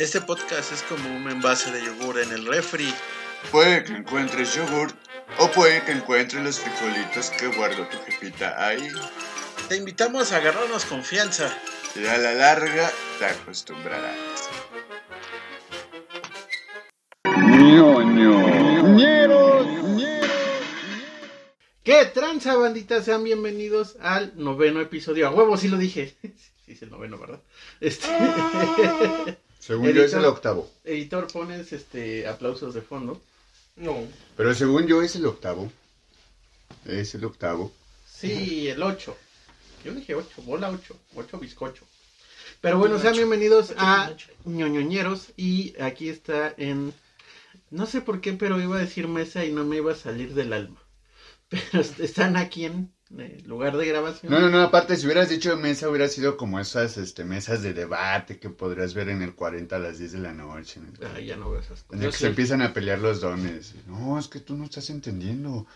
Este podcast es como un envase de yogur en el refri. Puede que encuentres yogur o puede que encuentres los frijolitos que guardó tu jefita ahí. Te invitamos a agarrarnos confianza. Y a la larga te acostumbrarás. ¿Qué tranza, bandita? Sean bienvenidos al noveno episodio. A huevo, sí lo dije. Sí, es el noveno, ¿verdad? Este... Según yo es el octavo. Editor, pones este aplausos de fondo. No. Pero según yo es el octavo. Es el octavo. Sí, el 8. Yo dije 8, bola 8, 8 bizcocho. Pero bueno, sean bienvenidos a ñoñoñeros y aquí está en... No sé por qué, pero iba a decir mesa y no me iba a salir del alma. Pero están aquí en el lugar de grabación. No, no, no, aparte si hubieras dicho mesa hubiera sido como esas este, mesas de debate que podrías ver en el 40 a las 10 de la noche. en el- Ay, ya no veo esas En cosas. el Yo que sí. se empiezan a pelear los dones. No, es que tú no estás entendiendo.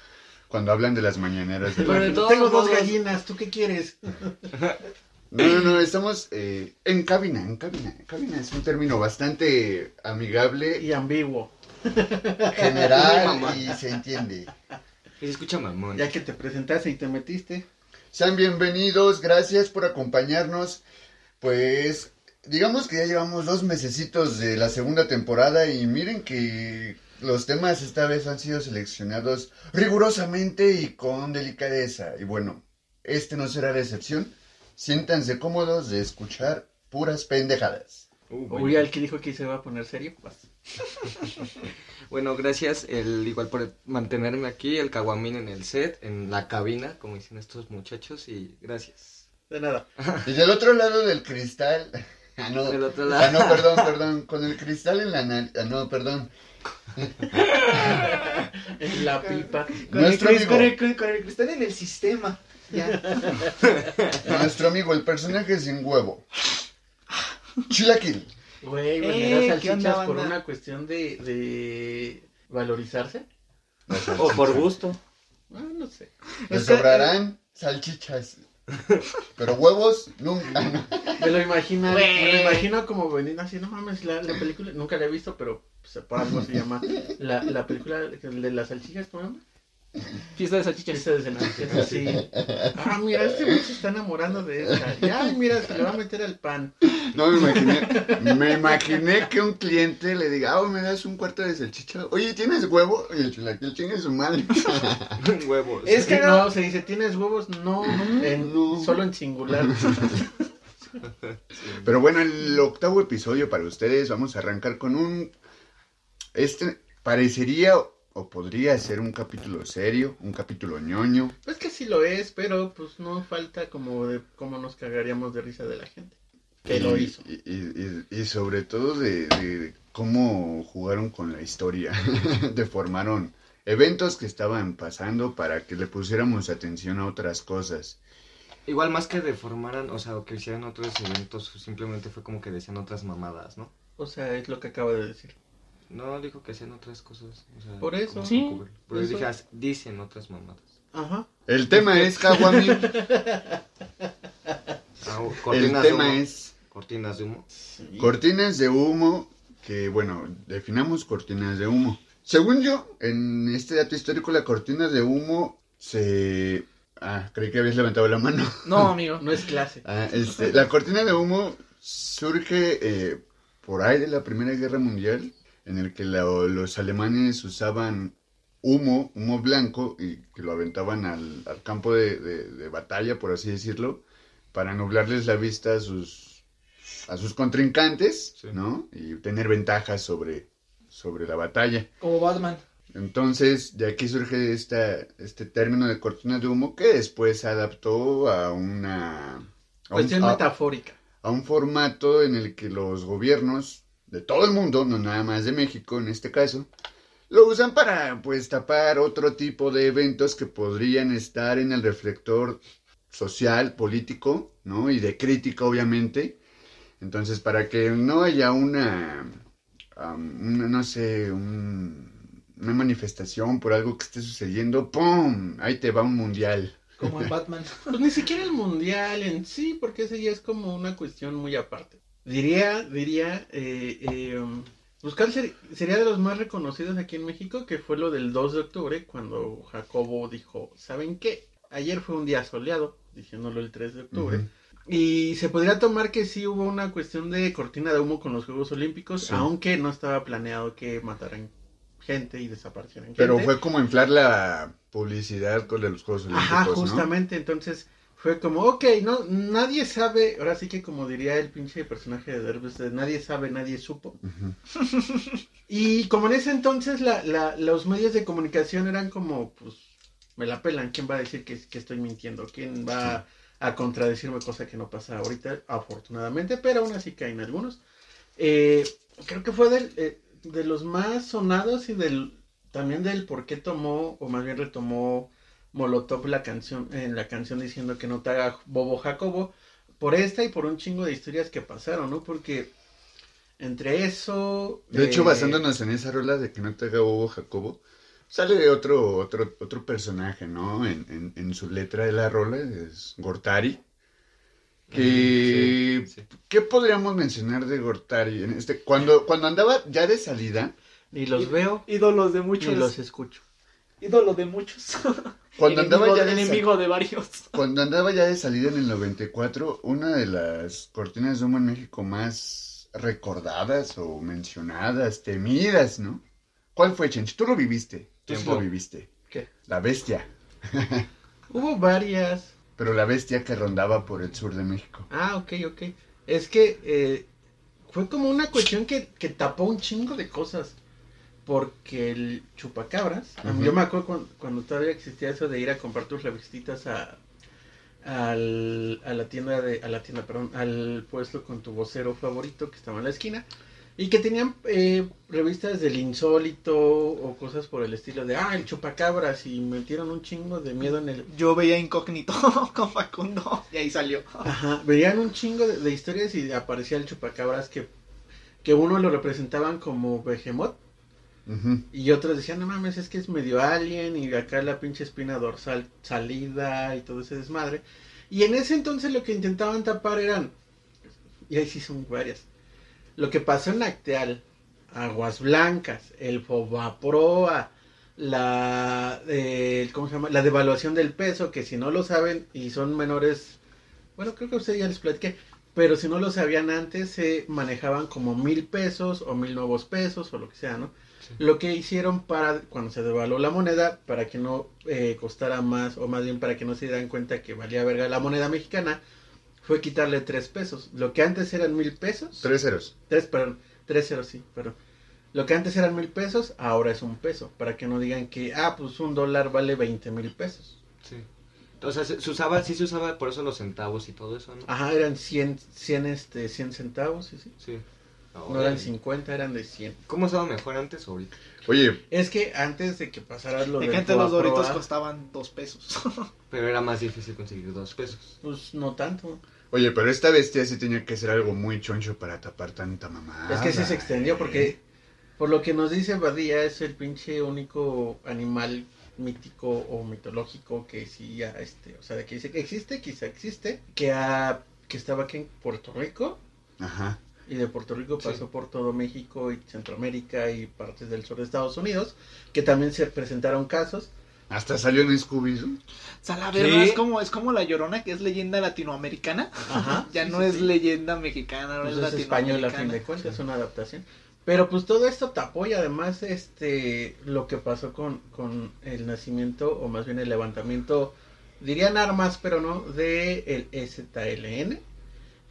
Cuando hablan de las mañaneras. de- Pero de todos Tengo dos gallinas, ¿tú qué quieres? No, no, no, estamos eh, en cabina, en cabina. Cabina es un término bastante amigable, Y ambiguo. general y se entiende. Y se escucha mamón. Ya que te presentaste y te metiste. Sean bienvenidos, gracias por acompañarnos. Pues digamos que ya llevamos dos mesecitos de la segunda temporada y miren que los temas esta vez han sido seleccionados rigurosamente y con delicadeza. Y bueno, este no será la excepción. Siéntanse cómodos de escuchar puras pendejadas. Uh, bueno. Uy, al que dijo que se va a poner serio. Vas. Bueno, gracias el igual por mantenerme aquí, el caguamín en el set, en la cabina, como dicen estos muchachos, y gracias. De nada. Y del otro lado del cristal. Ah, no. Del otro Ah, lado. no, perdón, perdón. Con el cristal en la nariz. Ah, no, perdón. En la pipa. Nuestro el, amigo. con, el, con- con el cristal en el sistema. Ya. Nuestro amigo, el personaje sin huevo. Chilaquil. Güey, Eh, venderás ¿qué salchichas onda, por una cuestión de, de valorizarse. O por gusto. Ah, no sé. Le Es que- sobrarán salchichas. Pero huevos, nunca. Me lo imagino, me lo imagino como venir así, no mames, la, la película, nunca la he visto, pero pues, por algo se llama la, la película de las salchichas, ¿cómo se llama? Fiesta de salchichas. Fiesta de salchichas, así. Ah, mira, este güey se está enamorando de esta. Ya, mira, se le va a meter al pan. No me imaginé. Me imaginé que un cliente le diga, ah, me das un cuarto de salchicha. Oye, ¿tienes huevo? Y el chilaquil chingue su madre. Huevos. Es que no, no. se dice, ¿tienes huevos? No, en- No. solo en singular. Pero bueno, el octavo episodio para ustedes. Vamos a arrancar con un. Este parecería o podría ser un capítulo serio, un capítulo ñoño. Pues que sí lo es, pero pues no falta como de cómo nos cagaríamos de risa de la gente. Que lo hizo. Y, y- y- y sobre todo de, de cómo jugaron con la historia. Deformaron eventos que estaban pasando para que le pusiéramos atención a otras cosas. Igual más que deformaran, o sea, o que hicieran otros eventos, simplemente fue como que decían otras mamadas, ¿no? O sea, es lo que acabo de decir. No, dijo que hacían otras cosas. o sea, Por eso. Sí, yo eso. dije, "Ah, dicen otras mamadas. Ajá. El tema es Kawami. Ah, El cortinas de tema humo. es Cortinas de humo. Sí. cortinas de humo. Que bueno, definamos cortinas de humo. Según yo, en este dato histórico, la cortina de humo se. Ah, creí que habías levantado la mano. No, amigo. No es clase. Ah, este, la cortina de humo surge eh, por ahí de la Primera Guerra Mundial, en el que la- los alemanes usaban humo, humo blanco, y que lo aventaban al, al campo de, de- de batalla, por así decirlo, para nublarles la vista a sus, a sus contrincantes, Sí. ¿no? Y tener ventajas sobre, sobre la batalla. Como Batman. Entonces, de aquí surge esta, este término de cortina de humo que después se adaptó a una... a un- Cuestión a- metafórica. a un formato en el que los gobiernos de todo el mundo, no nada más de México en este caso, lo usan para pues tapar otro tipo de eventos que podrían estar en el reflector social, político, ¿no? Y de crítica, obviamente. Entonces, para que no haya una, am, una, no sé, un- una manifestación por algo que esté sucediendo, ¡pum! Ahí te va un mundial. Como en Batman. Pues ni siquiera el mundial en sí, porque ese ya es como una cuestión muy aparte. Diría, diría, eh, eh, um, pues ser- sería de los más reconocidos aquí en México, que fue lo del 2 de octubre, cuando Jacobo dijo, ¿saben qué? Ayer fue un día soleado, diciéndolo el 3 de octubre. Y se podría tomar que sí hubo una cuestión de cortina de humo con los Juegos Olímpicos, Sí. aunque no estaba planeado que mataran gente y desaparecieran gente. Pero fue como inflar la publicidad con los Juegos Olímpicos, Ajá, ¿no? justamente, entonces fue como, ok, no, nadie sabe, ahora sí que como diría el pinche personaje de Derbez, de nadie sabe, nadie supo. Ujú. Y como en ese entonces la, la- los medios de comunicación eran como, pues, me la pelan, ¿quién va a decir que, que estoy mintiendo? ¿Quién va a contradecirme cosa que no pasa ahorita, afortunadamente? Pero aún así caen algunos. Eh, creo que fue del, eh, de los más sonados y del también del por qué tomó, o más bien retomó Molotov la canción, en la canción diciendo que no te haga bobo Jacobo, por esta y por un chingo de historias que pasaron, ¿no? Porque entre eso... De hecho, eh, basándonos en esa rola de que no te haga bobo Jacobo, sale otro, otro, otro personaje, ¿no? En, en, en su letra de la rola, es Gortari. Que, Sí, sí. ¿Qué podríamos mencionar de Gortari? En este, cuando, cuando andaba ya de salida, Ni los veo, Ídolos de muchos. ni los escucho. Ídolo de muchos. cuando andaba enemigo, ya de enemigo de varios. Cuando andaba ya de salida en el 94, una de las cortinas de humo en México más recordadas o mencionadas, temidas, ¿no? ¿Cuál fue, Chench? Tú lo viviste. Tú sí lo viviste. ¿Qué? La bestia. Hubo varias. Pero la bestia que rondaba por el sur de México. Ah, ok, ok. Es que eh, fue como una cuestión que, que tapó un chingo de cosas. Porque el chupacabras, yo me acuerdo cuando, cuando todavía existía eso de ir a comprar tus revistitas a, al- a la tienda de, a la tienda, perdón, al puesto con tu vocero favorito que estaba en la esquina. Y que tenían eh, revistas del insólito o cosas por el estilo de, ah, el chupacabras y metieron un chingo de miedo en el, Yo veía incógnito con Facundo. Y ahí salió. Ajá, veían un chingo de, de historias y aparecía el chupacabras que, que uno lo representaban como Behemoth Y otros decían, no mames, es que es medio alien y acá la pinche espina dorsal salida y todo ese desmadre. Y en ese entonces lo que intentaban tapar eran, y ahí sí son varias, lo que pasó en Acteal, Aguas Blancas, el Fobaproa, la, eh, ¿cómo se llama? La devaluación del peso, que si no lo saben y son menores, bueno, creo que a ustedes ya les platiqué, pero si no lo sabían antes, se manejaban como mil pesos o mil nuevos pesos o lo que sea, ¿no? Lo que hicieron para, cuando se devaluó la moneda, para que no eh, costara más, o más bien para que no se dieran cuenta que valía verga la moneda mexicana, fue quitarle tres pesos. Lo que antes eran mil pesos. Tres ceros. Tres, perdón. Tres ceros, sí, perdón. Lo que antes eran mil pesos, ahora es un peso. Para que no digan que, ah, pues un dólar vale veinte mil pesos. Sí. Entonces se se usaba, sí se usaba por eso los centavos y todo eso, ¿no? Ajá, eran 100, 100, este, 100 centavos, sí, sí. Sí. No eran 50, eran de 100. ¿Cómo estaba mejor antes o ahorita? Oye, Es que antes de que pasara lo De que antes los doritos costaban dos pesos. Pero era más difícil conseguir dos pesos. Pues no tanto. oye, pero esta bestia sí tenía que ser algo muy choncho para tapar tanta mamada. Es que sí se extendió porque, por lo que nos dice Badía, es el pinche único animal mítico o mitológico que sí ya, este, o sea, de que dice que existe, quizá existe, que, ha, que estaba aquí en Puerto Rico Ajá. Y de Puerto Rico Sí. pasó por todo México y Centroamérica y partes del sur de Estados Unidos, que también se presentaron casos. Hasta salió en Scooby-Doo. O sea, la verdad ¿Qué? es como, es como la llorona que es leyenda latinoamericana. Ajá. ya sí, no sí, es sí. leyenda mexicana, ahora Pues es es español a latinoamericana. fin de cuentas, es una adaptación. Pero pues todo esto tapó y además este lo que pasó con, con el nacimiento o más bien el levantamiento, dirían armas pero no, de el EZLN,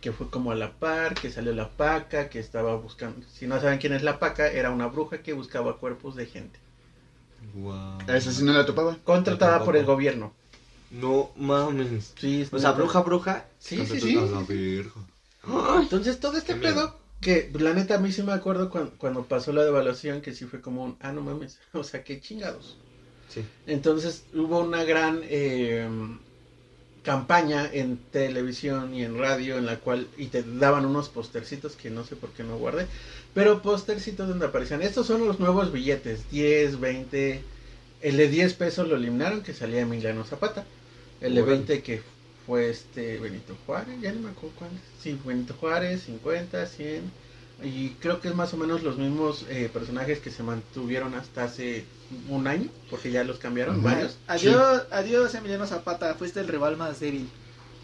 que fue como a la par, que salió la paca, que estaba buscando, si no saben quién es la paca, era una bruja que buscaba cuerpos de gente, Wow. A esa sí no la topaba. contratada por el gobierno. No mames. Sí, O sea, bruja, bruja. Sí, sí, sí. A la verga. Entonces todo este Qué miedo. pedo, que la neta a mí sí me acuerdo cuando, cuando pasó la devaluación, que sí fue como un, ah, no mames, o sea, qué chingados. Sí. Entonces hubo una gran eh, campaña en televisión y en radio en la cual, y te daban unos postercitos que no sé por qué no guardé, pero postercitos donde aparecían, estos son los nuevos billetes, 10, 20, el de 10 pesos lo eliminaron que salía Emiliano Zapata, el de Órale. 20 que fue este Benito Juárez, ya no me acuerdo cuál. Sí, Benito Juárez, 50, 100. Y creo que es más o menos los mismos eh, personajes que se mantuvieron hasta hace un año, porque ya los cambiaron varios. Adiós, adiós Emiliano Zapata, fuiste el rival más débil.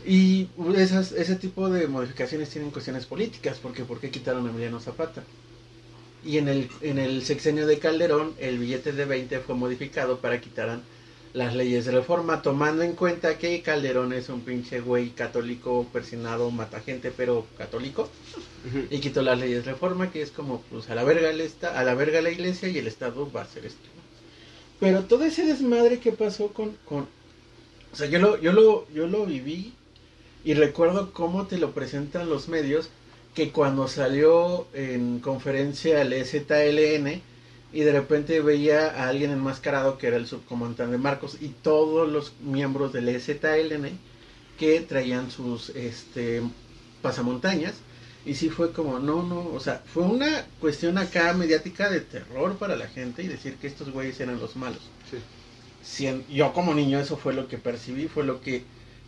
Y esas, ese tipo de modificaciones tienen cuestiones políticas, porque ¿por qué quitaron a Emiliano Zapata? Y en el, en el sexenio de Calderón, el billete de 20 fue modificado para quitar las leyes de reforma, tomando en cuenta que Calderón es un pinche güey católico, persinado, mata gente, pero católico, y quitó las leyes de reforma, que es como, pues a la verga el esta, a la verga la iglesia y el Estado va a hacer esto. Pero todo ese desmadre que pasó con, con o sea, yo lo, yo lo, yo lo viví y recuerdo cómo te lo presentan los medios, que cuando salió en conferencia el E EZLN y de repente veía a alguien enmascarado que era el subcomandante Marcos y todos los miembros del EZLN que traían sus este pasamontañas. Y sí fue como no no o sea fue una cuestión acá mediática de terror para la gente y decir que estos güeyes eran los malos. Sí. Yo como niño eso fue lo que percibí fue lo que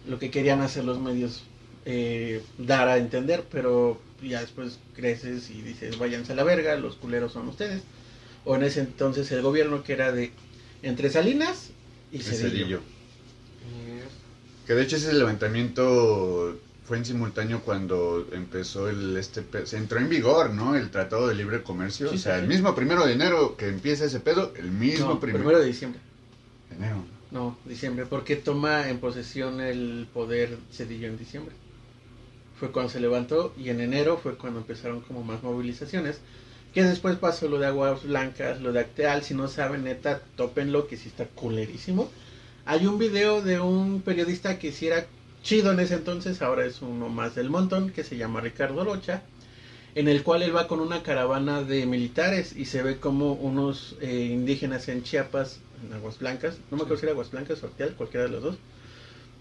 lo que querían hacer los medios eh, dar a entender pero ya después creces y dices váyanse a la verga los culeros son ustedes o en ese entonces el gobierno que era de entre Salinas y Cedillo. Que de hecho ese levantamiento fue en simultáneo cuando empezó el este se entró en vigor, ¿no? El Tratado de Libre Comercio, Sí, o sea, sí. el mismo primero de enero que empieza ese pedo, el mismo No, primero, primero de diciembre enero. No, diciembre, porque toma en posesión el poder Cedillo en diciembre. Fue cuando se levantó y en enero fue cuando empezaron como más movilizaciones. Que después pasó lo de Aguas Blancas, lo de Acteal. Si no saben, neta, tópenlo, que sí está culerísimo. Hay un video de un periodista que sí era chido en ese entonces, ahora es uno más del montón, que se llama Ricardo Rocha, en el cual él va con una caravana de militares y se ve como unos eh, indígenas en Chiapas, en Aguas Blancas, no me acuerdo si era Aguas Blancas o Acteal, cualquiera de los dos,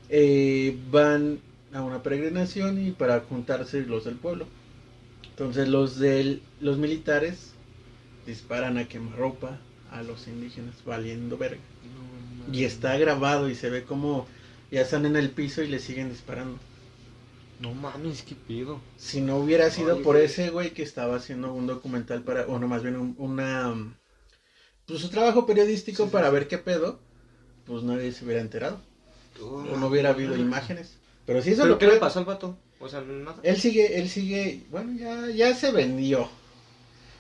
eh, van a una peregrinación y para juntarse los del pueblo. Entonces los del, los militares disparan a quemarropa a los indígenas valiendo verga. No, Y está grabado y se ve como ya están en el piso y le siguen disparando. No mames, qué pido. Si no hubiera sido Ay, por güey. ese güey que estaba haciendo un documental para, o no, más bien un- una, pues su trabajo periodístico Sí, sí, para sí. ver qué pedo, pues nadie se hubiera enterado. Oh, O no hubiera habido imágenes. Pero si eso ¿Pero lo qué le pasó al vato? O sea, nada. Él sigue, él sigue, bueno, ya, ya se vendió.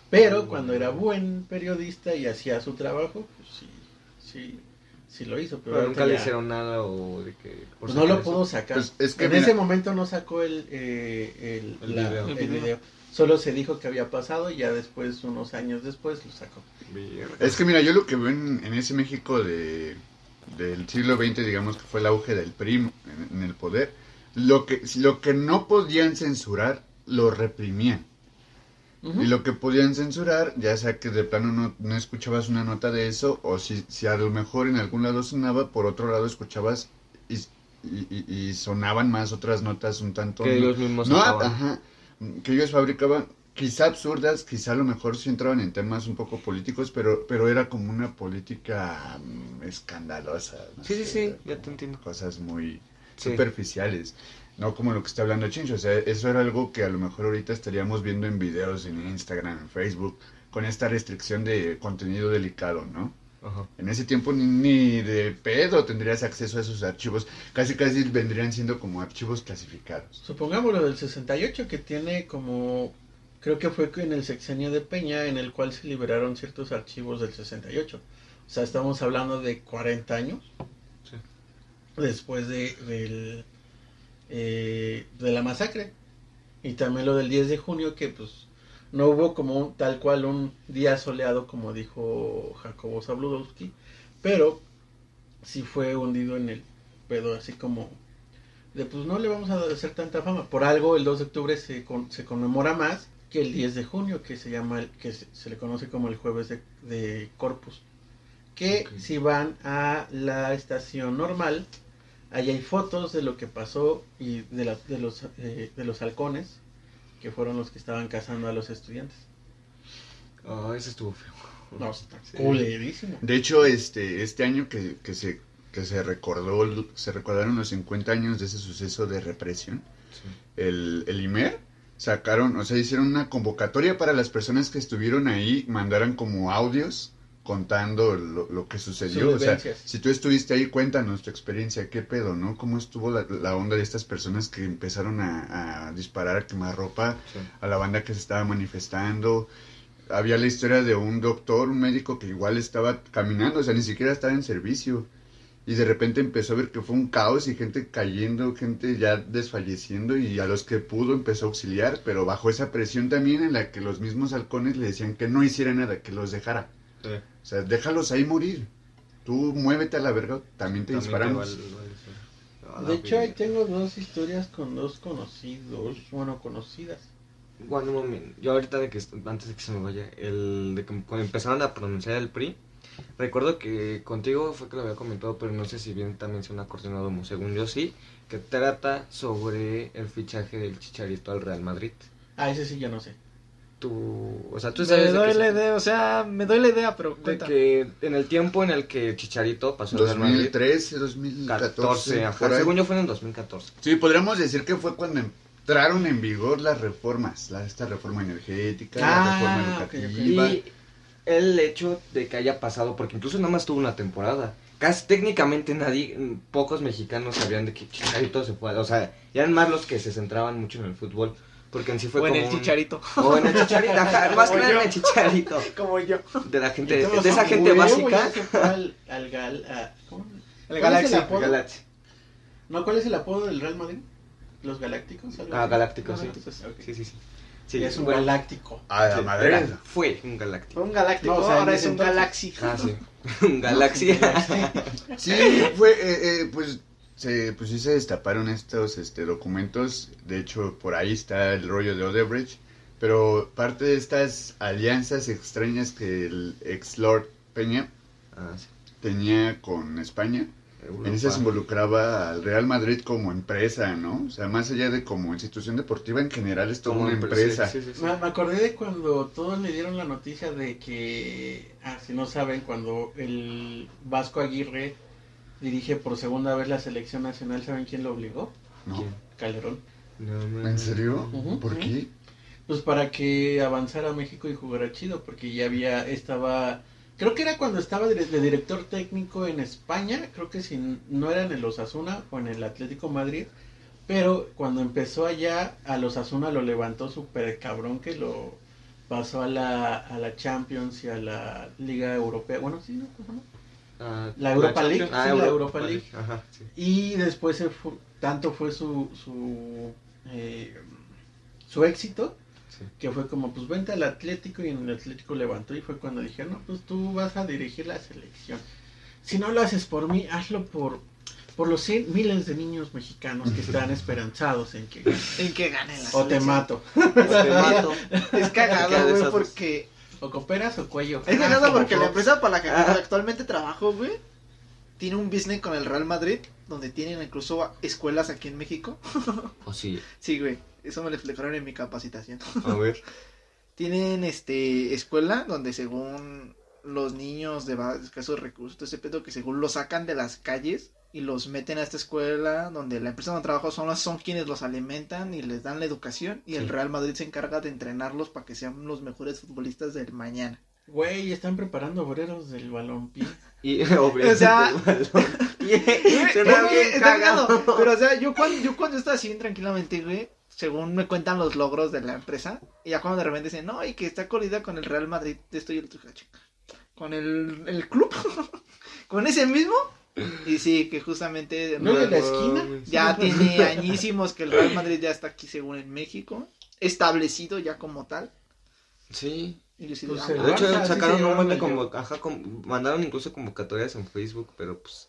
Pero cuando bueno. era buen periodista y hacía su trabajo, pues sí, sí, sí lo hizo. Pero, nunca le ya, hicieron nada o de que... por pues no lo pudo sacar. Pues, es que en mira- ese momento no sacó el, eh, el, El la- video. el. Solo se dijo que había pasado y ya después, unos años después, lo sacó. Es que mira, yo lo que veo en, en ese México de, del siglo XX, digamos que fue el auge del PRI en, en el poder, lo que, lo que no podían censurar, lo reprimían. Y lo que podían censurar, ya sea que de plano no, no escuchabas una nota de eso, o si, si a lo mejor en algún lado sonaba, por otro lado escuchabas y, y- y- sonaban más otras notas un tanto... Que no- ellos mismos no, ajá, que ellos fabricaban, quizá absurdas, quizá a lo mejor sí entraban en temas un poco políticos, pero, pero era como una política mm, escandalosa. Sí, sí, sí, ya te entiendo. Cosas muy Sí. superficiales. No como lo que está hablando Chincho, o sea, eso era algo que a lo mejor ahorita estaríamos viendo en videos en Instagram, en Facebook, con esta restricción de contenido delicado, ¿no? Ajá. En ese tiempo ni, ni de pedo tendrías acceso a esos archivos, casi casi vendrían siendo como archivos clasificados. Supongamos lo del 68 que tiene como, creo que fue en el sexenio de Peña en el cual se liberaron ciertos archivos del 68. O sea, estamos hablando de 40 años. Después de, eh, de la masacre. Y también lo del 10 de junio que pues no hubo como un, tal cual un día soleado como dijo Jacobo Zabludowski, pero sí fue hundido en el pedo así como de pues no le vamos a hacer tanta fama. Por algo el 2 de octubre se, con- se conmemora más que el 10 de junio, que se llama, que se, le conoce como el jueves de Corpus. Que Ok. si van a la estación normal, ahí hay fotos de lo que pasó y de, las de, los, eh, de los halcones, que fueron los que estaban cazando a los estudiantes. Ah, ese estuvo feo. No, está Sí. culerísimo. De hecho, este, este año que, que se que se recordó, se recordaron los 50 años de ese suceso de represión, el, el IMER sacaron, o sea, hicieron una convocatoria para las personas que estuvieron ahí, mandaran como audios contando lo, lo que sucedió. O sea, si tú estuviste ahí, cuéntanos tu experiencia, qué pedo, ¿no? ¿Cómo estuvo la, la onda de estas personas que empezaron a, a disparar, a quemar ropa Sí. a la banda que se estaba manifestando? Había la historia de un doctor, un médico que igual estaba caminando, o sea, ni siquiera estaba en servicio. Y de repente empezó a ver que fue un caos y gente cayendo, gente ya desfalleciendo y a los que pudo empezó a auxiliar, pero bajo esa presión también en la que los mismos halcones le decían que no hiciera nada, que los dejara. Sí. O sea, déjalos ahí morir. Tú muévete a la verga, también te También disparamos. te De hecho, ahí tengo dos historias con dos conocidos, bueno, conocidas. Bueno, un momento. Yo ahorita de que antes de que se me vaya, el de que cuando empezaron a pronunciar el PRI, recuerdo que contigo fue que lo había comentado, pero no sé si bien también se ha coordinado, como según yo sí, que trata sobre el fichaje del Chicharito al Real Madrid. Ah, ese sí ya no sé. Tú, o sea, tú Me sabes de, doy la idea, o sea, me doy la idea, pero de cuenta. que en el tiempo en el que Chicharito pasó al Real Madrid, 2013, 2014. 14, ajá, por ahí. según yo fue en el 2014. Sí, podríamos decir que fue cuando entraron en vigor las reformas, la, esta reforma energética, Ah, la reforma ok, ok. educativa. Y el hecho de que haya pasado, porque incluso nada más tuvo una temporada. Casi técnicamente nadie, pocos mexicanos sabían de que Chicharito se fue. O sea, eran más los que se centraban mucho en el fútbol. Porque en sí fue o en como el un- chicharito. O en el chicharito, ajá, más que nada en el chicharito. Como yo. De la gente, Entonces, de esa gente básica. al, al gal, a- ¿cómo? El ¿Cuál es Galaxy. el apodo? Galaxy. No, ¿cuál es el apodo del Real Madrid? ¿Los Galácticos? Ah? Galácticos, sí. Galácticos. Sí, sí, sí. Sí, Sí, es un bueno, galáctico. A la sí, madre. era- fue un galáctico. Fue un galáctico, No, o sea, en ahora es un entonces. Galaxy. Ah, sí. Un Galaxy. Sí, fue, eh, eh, pues, se, pues sí se destaparon estos este, documentos. De hecho, por ahí está el rollo de Odebrecht. Pero parte de estas alianzas extrañas que el ex Lord Peña Ah, sí. tenía con España, Europa. en ese se involucraba al Real Madrid como empresa, ¿no? O sea, más allá de como institución deportiva, en general es toda Como una empre- empresa. sí, sí, sí, sí. Me, me acordé de cuando todos le dieron la noticia de que, ah, si no saben, cuando el Vasco Aguirre dirige por segunda vez la selección nacional, ¿saben quién lo obligó? ¿no? ¿Quién? Calderón. No, ¿En serio? ¿Por qué? Pues para que avanzara México y jugara chido, porque ya había, estaba, creo que era cuando estaba de, de director técnico en España, creo que si no era en el Osasuna o en el Atlético Madrid, pero cuando empezó allá, a los Osasuna lo levantó súper cabrón que lo pasó a la, a la Champions y a la Liga Europea, bueno, sí, ¿no? Ah, La Europa League, Champions. sí, la Europa League. Ajá, sí. Y después se fu- tanto fue su, su, eh, su éxito Sí. que fue como, pues vente al Atlético y en el Atlético levantó y fue cuando dije, no, pues tú vas a dirigir la selección. Si no lo haces por mí, hazlo por, por los cien miles de niños mexicanos que están esperanzados en que En que gane la o te mato. Te mato. Es cagado, güey, porque... O cooperas o cuello. Es Ah, cagado como porque la empresa para la que Ah. actualmente trabajo, güey, tiene un business con el Real Madrid, donde tienen incluso escuelas aquí en México. Oh, sí. Sí, güey, eso me lo explicaron en mi capacitación. A ver. Tienen este escuela donde según los niños de escasos recursos, todo ese pedo que según los sacan de las calles y los meten a esta escuela donde la empresa donde trabajo son, son quienes los alimentan y les dan la educación y el. Real Madrid se encarga de entrenarlos para que sean los mejores futbolistas del mañana. Güey, están preparando obreros del balompié. Y obviamente O sea- Suena bien cagado. cagado, Pero o sea, yo cuando, yo cuando estaba así bien tranquilamente, güey, según me cuentan los logros de la empresa, y ya cuando de repente dicen, no, y que está colida con el Real Madrid, esto y el. Con el, el club, con ese mismo. Y sí, que justamente ¿No de la esquina? ya tiene añísimos que el Real Madrid ya está aquí según en México, establecido ya como tal. Sí. Pues de, ah, De hecho, Barça, sacaron un buen de mandaron incluso convocatorias en Facebook, pero pues,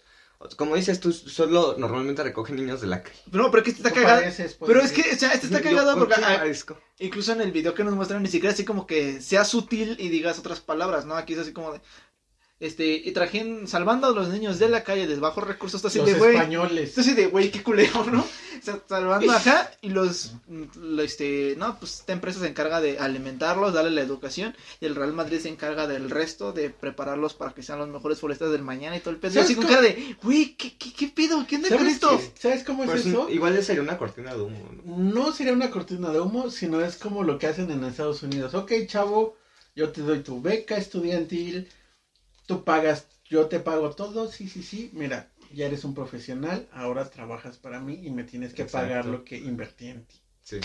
como dices tú, solo normalmente recogen niños de la calle. No, pero que este está cagado. pareces, pues, Pero es que, o sea, este está cagado ¿por porque? Incluso en el video que nos muestran, ni siquiera así como que sea sutil y digas otras palabras, ¿no? Aquí es así como de. Este, y trajen, salvando a los niños de la calle de bajos recursos, así Los de güey. españoles. Esto así de, güey, qué culero, ¿no? O sea, salvando acá y los, mm, lo, este, no, pues esta empresa se encarga de alimentarlos, darle la educación y el Real Madrid se encarga del resto, de prepararlos para que sean los mejores futbolistas del mañana y todo el pedo. ¿Sabes Así con cómo- cara de, güey, ¿qué, qué, qué pedo? ¿Qué onda con ¿Sabes, esto? qué- ¿Sabes cómo es Pues, eso? igual sería una cortina de humo, ¿no? No sería una cortina de humo, sino es como lo que hacen en Estados Unidos. Ok, chavo, yo te doy tu beca estudiantil, tú pagas, yo te pago todo, sí, sí, sí. Mira, ya eres un profesional, ahora trabajas para mí y me tienes que Exacto. pagar lo que invertí en ti. Sí.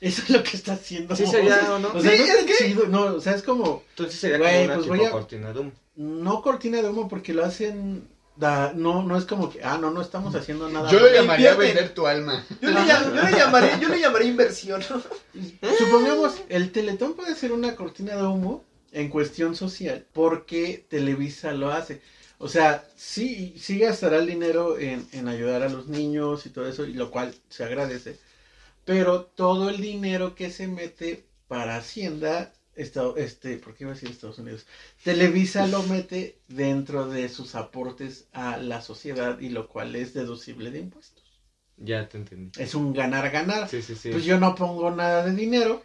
Eso es lo que está haciendo. Sí sería, ¿o no? O sea, Sí, no es está que- chido, no, o sea, es como, Entonces sería Güey, como una pues tipo a- cortina de humo. no cortina de humo porque lo hacen, da- no, no es como que, ah, no, no estamos haciendo nada. Yo malo. llamaría Invierte. vender tu alma. Yo le, yo le llamaré, yo le llamaré inversión. Supongamos, el Teletón puede ser una cortina de humo en cuestión social porque Televisa lo hace. O sea, sí, sí gastará el dinero en, en ayudar a los niños y todo eso, y lo cual se agradece. Pero todo el dinero que se mete para Hacienda, esta- este, ¿por qué iba a decir Estados Unidos? Televisa lo mete dentro de sus aportes a la sociedad y lo cual es deducible de impuestos. Ya te entendí. Es un ganar-ganar. Sí, sí, sí. Pues yo no pongo nada de dinero,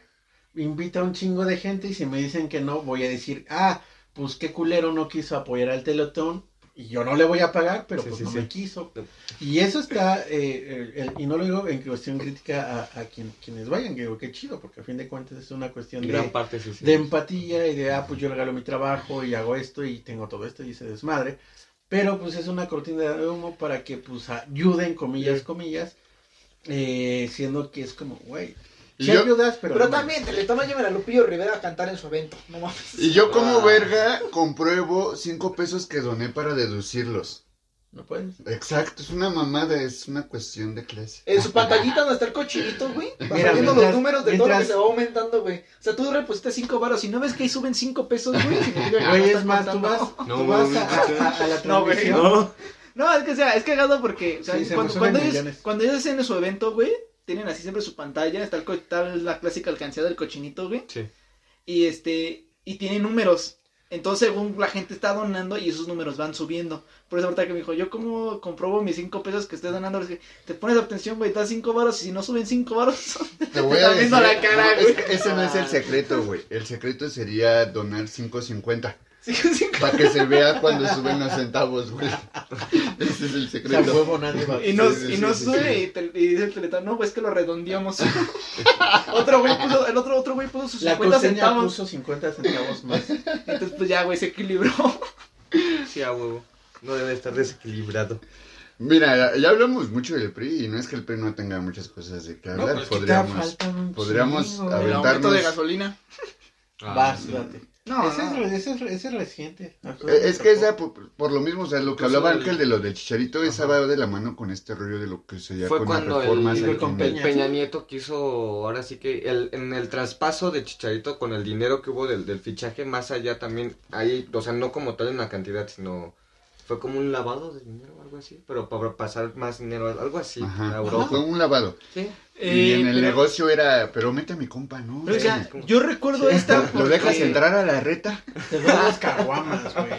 invito a un chingo de gente y si me dicen que no, voy a decir, ah, pues qué culero no quiso apoyar al Teletón y yo no le voy a pagar, pero Sí, pues sí, no sí. me quiso. Y eso está, eh, el- el- y no lo digo en cuestión crítica a, a quien, quienes vayan, que digo, qué chido, porque a fin de cuentas es una cuestión Gran de, parte, de empatía y de, ah, pues yo regalo mi trabajo y hago esto y tengo todo esto y se desmadre. Pero pues es una cortina de humo para que pues ayuden, comillas, comillas, eh, siendo que es como, güey, sí yo- ayudas, pero... Pero no también, Teletón no llevan a Lupillo Rivera a cantar en su evento. No mames. Y yo como Ah. verga compruebo cinco pesos que doné para deducirlos. No puedes. Exacto, es una mamada, es una cuestión de clase. En su pantallita donde está el cochinito, güey. Mira, mientras- los números de todo lo que mientras- se va aumentando, güey. O sea, tú repositaste 5 varos y no ves que ahí suben 5 pesos, güey. Güey, es más, tú vas, No, tú vas güey, a, a- a la No, güey, transmisión. No. No, es que o sea, es cagado porque, o sea, Sí, cuando, ellos, cuando ellos hacen su evento, güey, tienen así siempre su pantalla, está, el, co- está la clásica alcancía del cochinito, güey, Sí. y este, y tiene números. Entonces, según la gente está donando y esos números van subiendo. Por eso ahorita que me dijo, yo como comprobo mis 5 pesos que estoy donando, es que te pones atención, güey, das 5 varos y si no suben 5 varos, Te voy a decir, la cara, no, güey. es ese no es el secreto, güey. El secreto sería donar 5.50 sí, sí, para que se vea cuando suben los centavos, güey. Ese es el O sea, secreto. huevo nadie va. Y nos, Sí, sí, y sí, nos sí, sube sí. Y, te- y dice el teletón, no, pues que lo redondeamos. otro güey puso, el otro, otro güey puso sus La 50 costeña centavos. puso 50 centavos más. Entonces, pues ya, güey, se equilibró. Sí, a huevo. No debe estar desequilibrado. Mira, ya, hablamos mucho del PRI y no es que el PRI no tenga muchas cosas de que No, hablar. pues que te podríamos, faltan un podríamos chingo. a ver. El Aventarnos- aumento de gasolina. Vas, date. No, ese, no. Es, ese, es, ese es reciente. Eh, Es que esa, por, por lo mismo, o sea, lo que Pues hablaba el- Ángel de lo del chicharito, esa va de la mano con este rollo de lo que sería Fue con cuando las el, con Peña. Peña Nieto quiso, ahora sí que el, en el traspaso de Chicharito con el dinero que hubo del, del fichaje, más allá también, ahí, o sea, no como tal en la cantidad, sino fue como un lavado de dinero o algo así, pero para pasar más dinero, algo así, Ajá, a Europa. fue un lavado. Sí. y Eh, en el pero- negocio era, pero mete a mi compa, ¿no? pero, o sea, yo recuerdo esta. ¿Lo dejas porque- entrar a la reta? Te doy las caguamas, güey.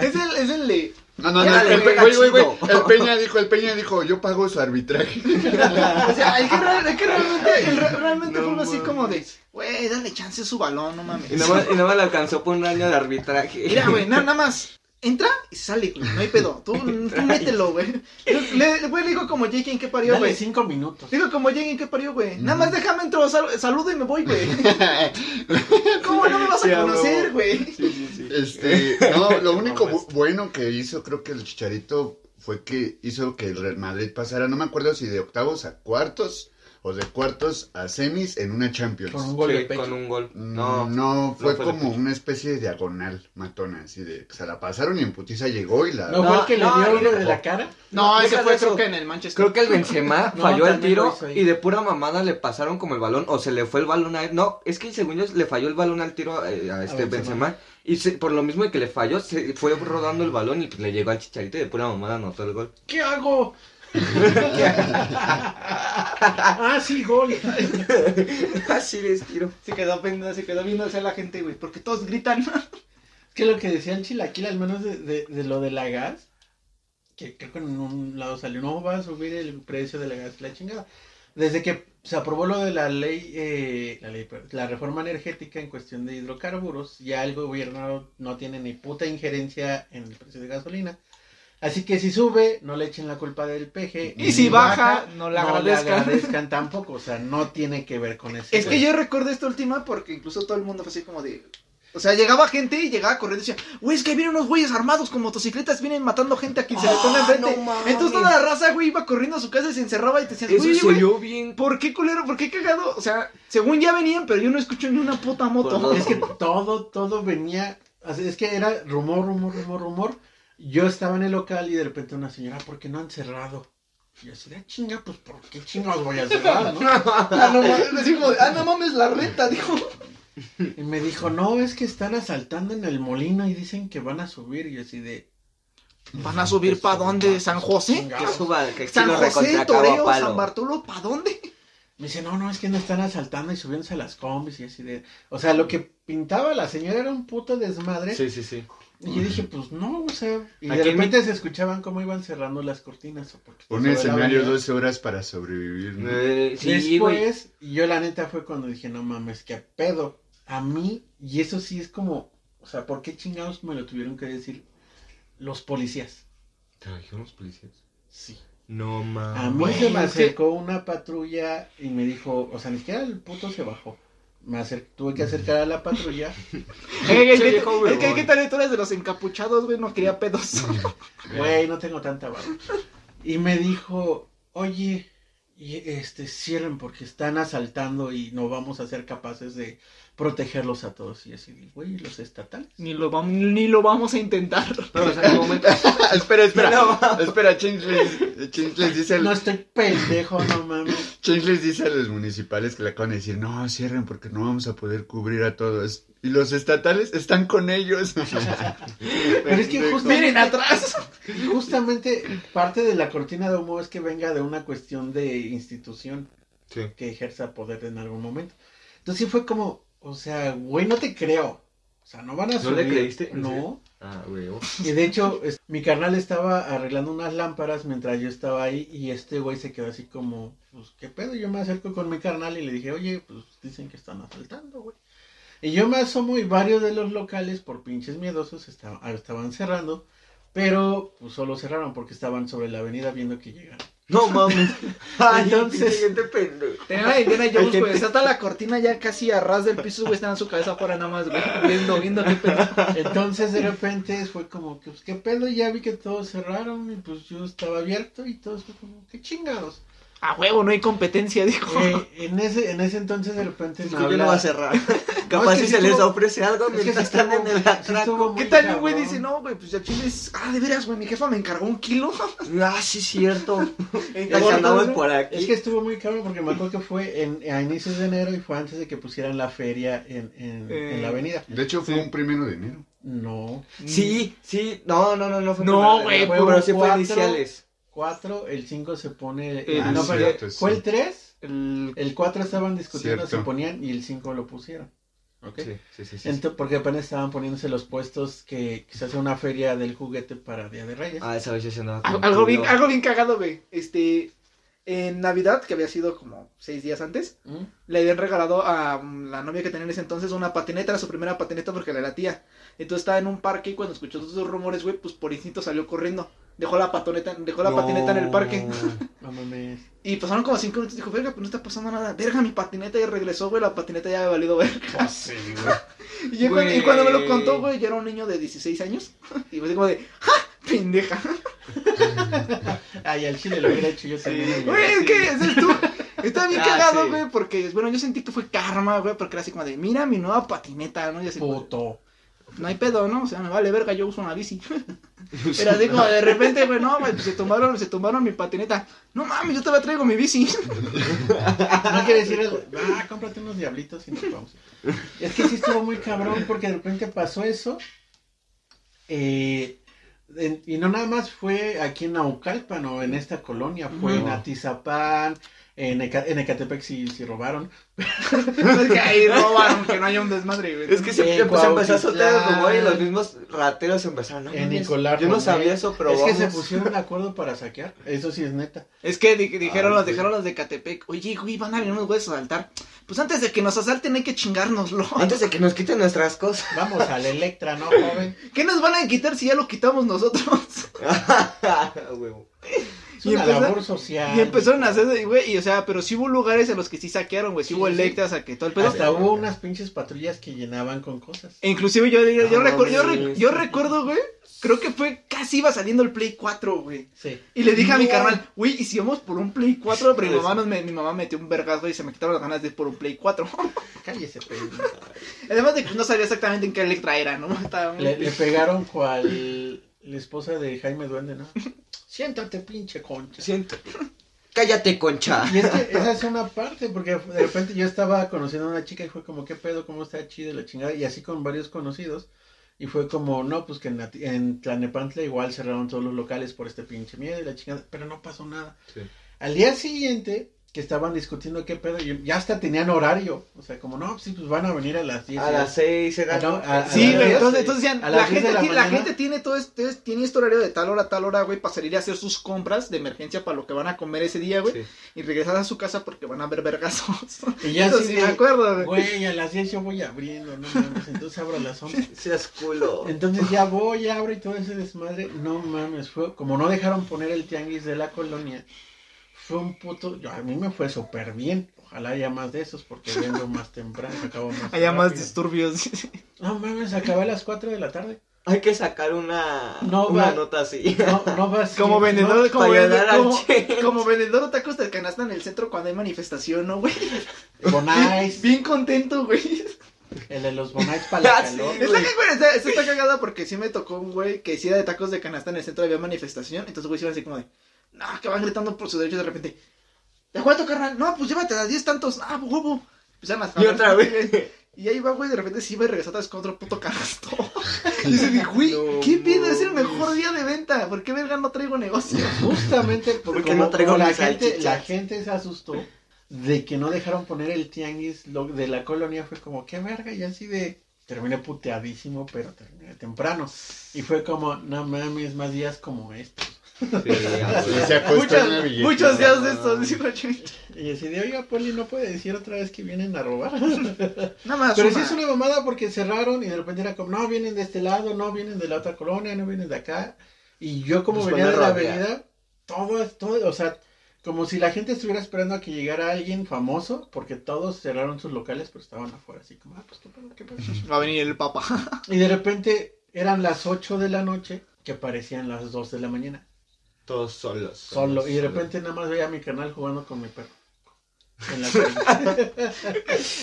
Es el, es el de. No, no, no, el, le Pe- pega güey, güey, güey, chido. el Peña dijo, el Peña dijo, yo pago su arbitraje. O sea, es que, es que realmente, el re- realmente No fue uno así como de. Güey, dale chance a su balón, no mames. Y nada, más, y nada más le alcanzó por un año de arbitraje. Mira, güey, na- nada más. Entra y sale, güey. No hay pedo. Tú, tú mételo, güey. Le, le, güey, le digo como Jake en qué parió, Dale güey. cinco minutos. Digo como Jake en qué parió, güey. Nada más déjame entro, sal- saludo y me voy, güey. ¿Cómo no me vas Sí, a conocer, güey? Sí, sí, sí. Este, no, lo único bu- bueno que hizo, creo que el Chicharito fue que hizo que el Real Madrid pasara, no me acuerdo si de octavos a cuartos o de cuartos a semis en una Champions. Con un gol Sí, de pecho. con un gol. No, No, no, fue como una especie de diagonal matona, así de se la pasaron y en putiza llegó y la... ¿No, No, fue el que no, le dio y lo de- la cara? No, ese fue creo que en el Manchester. Creo que el Benzema No, falló el tiro y de pura mamada le pasaron como el balón o se le fue el balón a él. No, es que según yo le falló el balón al tiro eh, a este Benzema. Benzema y se- por lo mismo de que le falló se fue rodando el balón y pues, le llegó al chicharito y de pura mamada anotó el gol. ¿Qué hago? Ah, sí, gol. Así les tiro. Se quedó pendiente, se quedó viendo hacia la gente, güey. Porque todos gritan. Es que lo que decía el chilaquil, al menos de, de, de lo de la gas, que creo que en un lado salió, no va a subir el precio de la gas, la chingada. Desde que se aprobó lo de la ley, eh, la, ley perdón, la reforma energética en cuestión de hidrocarburos, ya el gobierno no tiene ni puta injerencia en el precio de gasolina. Así que si sube, no le echen la culpa del peje. Y si baja, no le agradezcan. agradezcan tampoco. O sea, no tiene que ver con eso. Es que yo recuerdo esta última porque incluso todo el mundo fue así como de. O sea, llegaba gente y llegaba corriendo y decía, güey, es que vienen unos güeyes armados con motocicletas, vienen matando gente a quien se le pone enfrente. no mames. Entonces toda la raza, güey, iba corriendo a su casa y se encerraba y te decían, Eso güey, güey, bien. ¿por qué culero? ¿Por qué cagado? O sea, según ya venían, pero yo no escucho ni una puta moto. Pues no. Es que todo, todo venía, es que era rumor, rumor, rumor, rumor. Yo estaba en el local y de repente una señora, ¿por qué no han cerrado? Y yo así, de "Ah, chinga, pues ¿por qué chingados voy a cerrar, no? Ah, no mames, ah, no mames, la renta, dijo. Y me dijo, no, es que están asaltando en el molino y dicen que van a subir. Y yo así de... ¿Van a subir para dónde? ¿San José? Que Chingados. suba, que sí ¿San José, Toreo, palo. San Bartolo, para dónde? Me dice, no, no, es que no están asaltando y subiéndose a las combis y así de... O sea, lo que pintaba la señora era un puto desmadre. Sí, sí, sí. Y yo dije, pues no, o sea... Y de repente se escuchaban cómo iban cerrando las cortinas. Un escenario avenida. 12 horas para sobrevivir, ¿no? Eh, sí, güey. Después, yo la neta fue cuando dije, no mames, qué pedo. A mí, y eso sí es como, o sea, ¿por qué chingados me lo tuvieron que decir los policías? ¿Te lo dijeron los policías? Sí. No mames. A mí se me acercó una patrulla y me dijo, o sea, ni siquiera el puto se bajó. Me tuve que acercar a la patrulla. Eh, Che, ¿qué- viejo Es que, huevón. ¿qué tal tú eres de los encapuchados, güey? No quería pedos. Güey, no tengo tanta barba. Y me dijo, oye, este, cierren porque están asaltando y no vamos a ser capaces de protegerlos a todos. Y así, güey, los estatales. Ni lo, vam- ni lo vamos a intentar. Pero, o sea, en momento... espera, espera. No, espera, Change les, Change les dice al- No estoy pendejo, no mames. Change les dice a los municipales que le acaban de decir, no, cierren porque no vamos a poder cubrir a todos. Y los estatales están con ellos. Pero es que justamente, Miren atrás. justamente parte de la cortina de humo es que venga de una cuestión de institución Sí. que ejerza poder en algún momento. Entonces sí fue como, o sea, güey, no te creo. O sea, no van a ¿No subir. le creíste? ¿En No. Ah, güey. oh. Y de hecho, es- mi carnal estaba arreglando unas lámparas mientras yo estaba ahí y este güey se quedó así como, pues, ¿qué pedo? Yo me acerco con mi carnal y le dije, oye, pues dicen que están asaltando, güey. Y yo me asomo y varios de los locales, por pinches miedosos, estaban, estaban cerrando, pero pues solo cerraron porque estaban sobre la avenida viendo que llegaron. No mames. Ay, Entonces- gente pendejo. Tenían a Indiana Jones, güey. gente- Está la cortina ya casi a ras del piso, güey. Están en su cabeza afuera nada más, güey. Viendo, viendo qué pedo. Entonces de repente fue como que, pues, ¿qué pedo? Y ya vi que todos cerraron y pues yo estaba abierto y todos fue como, ¿qué chingados? A huevo, no hay competencia, dijo. Eh, en, ese, en ese entonces de repente Es me que yo habla- no voy a cerrar. Capaz es que si se les ofrece algo es mientras están estuvo- en el atraco. ¿Qué tal un güey dice, no, güey, pues ya chiles. Ah, de veras, güey, mi jefa me encargó un kilo. Ah, sí, cierto. Entonces, por aquí. Es que estuvo muy cabrón porque me acuerdo que fue en, a inicios de enero y fue antes de que pusieran la feria en, en, Eh. en la avenida. De hecho, fue un primero de enero. No, Sí, sí. No, no, no, no fue No, primero, güey, Pero, sí fue cuatro. iniciales. 4, el 5 se pone... Ah, no, pero cierto, fue sí. el 3, El... el 4 estaban discutiendo, Cierto. se ponían y el 5 lo pusieron. ¿Ok? Sí, sí, sí. sí. Ento- porque apenas estaban poniéndose los puestos que, que se hace una feria del juguete para Día de Reyes. Ah, esa vez yo sí andaba Al- Algo bien, algo bien cagado, güey. Este. En Navidad, que había sido como seis días antes, ¿Mm? le habían regalado a mm, la novia que tenía en ese entonces una patineta, era su primera patineta porque le latía. Entonces estaba en un parque y cuando escuchó todos esos rumores, güey, pues por instinto salió corriendo. Dejó la patoneta, dejó la No. patineta en el parque. No mames. Y pasaron como cinco minutos y dijo, verga, pues no está pasando nada. Verga, mi patineta y regresó, güey, la patineta ya había valido ver. Pues sí, güey. Y, cuando, y cuando me lo contó, Güey. yo era un niño de 16 años. Y así como de, ¡ja! Pendeja. Ay, al chile lo hubiera hecho yo también. Güey, es que ese es tú. Está bien Ah, cagado, sí. güey, porque, bueno, yo sentí que fue karma, güey, porque era así como de, mira mi nueva patineta, ¿no? Y así, Puto. No hay pedo, ¿no? O sea, me vale verga, yo uso una bici. Pero así como de repente, güey, no, güey, pues se tomaron, se tomaron mi patineta. No mames, yo todavía traigo mi bici. No quiere decir, el- ah, cómprate unos diablitos y nos vamos. Es que sí estuvo muy cabrón porque de repente pasó eso. eh, en- y no nada más fue aquí en Naucalpan o en esta colonia, fue en. Atizapán, En, Eca- en Ecatepec sí, sí robaron. es que ahí roban, que no haya un desmadre, güey. Es que se, En empezó, empezó a soltar el rumor y los mismos rateros empezaron. No, En Nicolás yo no sabía eso, pero es que se pusieron de acuerdo para saquear. Eso sí es neta. Es que di- dijeron, Ay, los, dijeron los de Catepec, oye, güey, van a venir unos güeyes a asaltar. Pues antes de que nos asalten hay que chingárnoslo. Antes de que nos quiten nuestras cosas. Vamos al Electra, ¿no, joven? ¿Qué nos van a quitar si ya lo quitamos nosotros? Huevo. Es Y una empezó- labor social. Y empezaron a hacer, güey, y o sea, pero sí hubo lugares en los que sí saquearon, güey, sí, Sí, hubo electras a que todo el pedo. Hasta hubo unas pinches patrullas que llenaban con cosas. E inclusive yo, yo, yo yo, re- mames. yo recuerdo, güey, creo que fue, casi iba saliendo el Play 4, güey. Sí. Y le dije a mi No. carnal, güey, ¿y si vamos por un Play 4? Pero mi Pues- mamá, nos me, mi mamá metió un vergazo y se me quitaron las ganas de ir por un Play 4. Cállese, pero. Además de que no sabía exactamente en qué Electra era, ¿no? Estaba muy- Le, le pegaron cual la esposa de Jaime Duende, ¿no? Siéntate, pinche concha. Siento. Cállate, concha. Y es que esa es una parte, porque de repente yo estaba conociendo a una chica y fue como, ¿qué pedo? ¿Cómo está chida la chingada? Y así con varios conocidos. Y fue como, no, pues que en, Nati- en Tlanepantla igual cerraron todos los locales por este pinche miedo y la chingada, pero no pasó nada. Sí. Al día siguiente, que estaban discutiendo qué pedo, y ya hasta tenían horario. O sea, como, no, sí, pues van a venir a las 10. A las seis era. Ah, no, a- a Sí, güey, entonces, entonces decían, la, gente, de la tiene- la gente tiene todo este, tiene este horario de tal hora a tal hora, güey, para salir a hacer sus compras de emergencia para lo que van a comer ese día, güey, Sí. y regresar a su casa porque van a ver vergazos. Y ya Eso sí de, me acuerdo, güey. Güey, a las 10 yo voy abriendo, no mames, entonces abro a las 11. Seas culo. Entonces ya voy, abro y todo ese desmadre. No mames, fue como no dejaron poner el tianguis de la colonia. Fue un puto. Yo, a mí me fue súper bien. Ojalá haya más de esos porque vengo más temprano. Acabo más Haya más rápido. disturbios. No mames, acabé a las 4 de la tarde. Hay que sacar una, No una va. nota así. No, no vas. Como no, vendedor, como, para vendedor como, como vendedor de tacos de canasta en el centro cuando hay manifestación, ¿no, güey? Bonais. Bien contento, güey. El de los Bonais para la Ah, sí. calor. Está, güey, está, está- está cagada porque sí me tocó un güey que hiciera de tacos de canasta en el centro había manifestación. Entonces, güey, se iba así como de, no, que van gritando por su derecho y de repente, ¿de cuánto, carnal? No, pues llévate a 10 tantos. Ah, huevo. Empezaron a Y otra vez. Y ahí va, güey, de repente sí iba y regresó otra vez con otro puto canasto. y se dijo, güey, No ¿qué pedo? Es el mejor día de venta. ¿Por qué verga no traigo negocio? Justamente porque Porque no traigo la gente, la gente se asustó de que no dejaron poner el tianguis lo- de la colonia. Fue como, qué verga, y así de. Terminé puteadísimo, pero terminé temprano. Y fue como, no mames, más días como estos. Sí, se acostó Muchos, en muchos días de estos, dijo. Y así de, oiga, Poli, no puede decir otra vez que vienen a robar. Nada más. Pero sí una. es una mamada porque cerraron y de repente era como, no, vienen de este lado, no, vienen de la otra colonia, no vienen de acá. Y yo como Pues venía de la avenida, todo es todo, o sea, como si la gente estuviera esperando a que llegara alguien famoso, porque todos cerraron sus locales, pero estaban afuera, así como, ah, pues qué pedo, qué. Va a venir el papa. Y de repente eran las 8 de la noche, que parecían las 2 de la mañana, Todos solos. solo. Y de solos. repente nada más veía a mi canal jugando con mi perro. En la calle.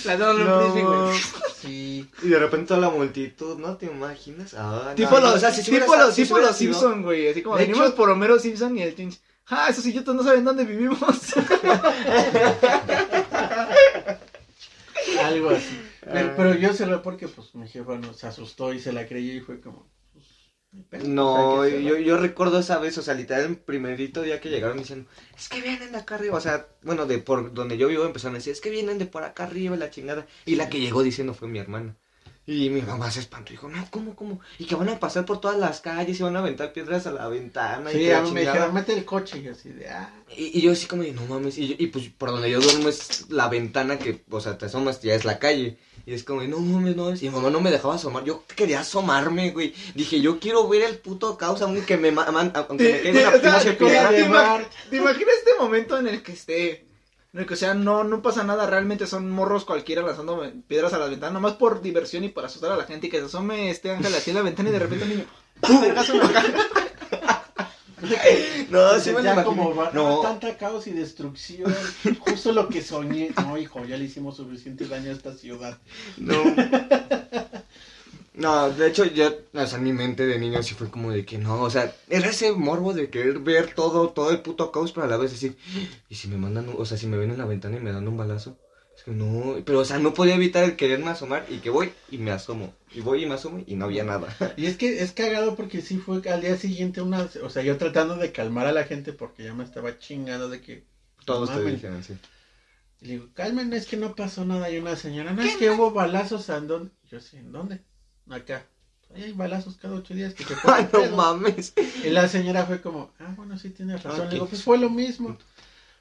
La damos No. frisbee, güey. Sí. Y de repente toda la multitud, ¿no te imaginas? Ah, Tipo no, los, o sea, si tipo los, si tipo los sido- Simpson, güey. Así como De venimos hecho- por Homero Simpson y el Tinch. Ah, esos sillotos no saben dónde vivimos. Algo así. Pero, pero yo cerré porque pues mi jefa no se asustó y se la creyó y fue como. No, o sea, que yo, yo recuerdo esa vez, o sea, literal, el primerito día que llegaron diciendo, es que vienen de acá arriba, o sea, bueno, de por donde yo vivo empezaron a decir, es que vienen de por acá arriba, y la chingada. Y la que llegó diciendo fue mi hermana. Y mi mamá se espantó y dijo, no, ¿cómo, cómo? Y que van a pasar por todas las calles y van a aventar piedras a la ventana. y Sí, la a me chingada". dijeron, mete el coche y así de. Ah. Y, y yo así como no mames, y, yo- y pues por donde yo duermo es la ventana que, o sea, te asomas ya es la calle. Y es como no mames, no, y mi mamá no me dejaba asomar, yo quería asomarme, güey. Dije, yo quiero ver el puto caos, aunque me, ma- man- aunque me caiga una O sea. ¿te, te imaginas este momento en el que esté? En el que, o sea, no, no pasa nada, realmente son morros cualquiera lanzando piedras a la ventana, nomás por diversión y para asustar a la gente y que se asome este ángel así en la ventana y de repente un niño. ¡pum! vergazo en la cara. No, sí me lo como va, No. tanta caos y destrucción. Justo lo que soñé. No, hijo, ya le hicimos suficiente daño a esta ciudad. No. No, de hecho, yo, o sea, en mi mente de niño sí fue como de que no, o sea, era ese morbo de querer ver todo, todo el puto caos, pero a la vez decir, ¿y si me mandan, o sea, si me ven en la ventana y me dan un balazo? Es que no, pero, o sea, no podía evitar el quererme asomar y que voy y me asomo, y voy y me asomo y no había nada. Y es que es cagado porque sí fue al día siguiente una. O sea, yo tratando de calmar a la gente porque ya me estaba chingando de que. Todos no te mamen". dijeron, sí. Y le digo, calmen, es que no pasó nada. Y una señora, no, es que hubo balazos. ¿en dónde? Yo sí, ¿en dónde? Acá. Ahí hay balazos cada ocho días que te ponen Ay, no pedo". mames. Y la señora fue como, ah, bueno, sí tienes razón. Ah, Le digo, pues fue lo mismo.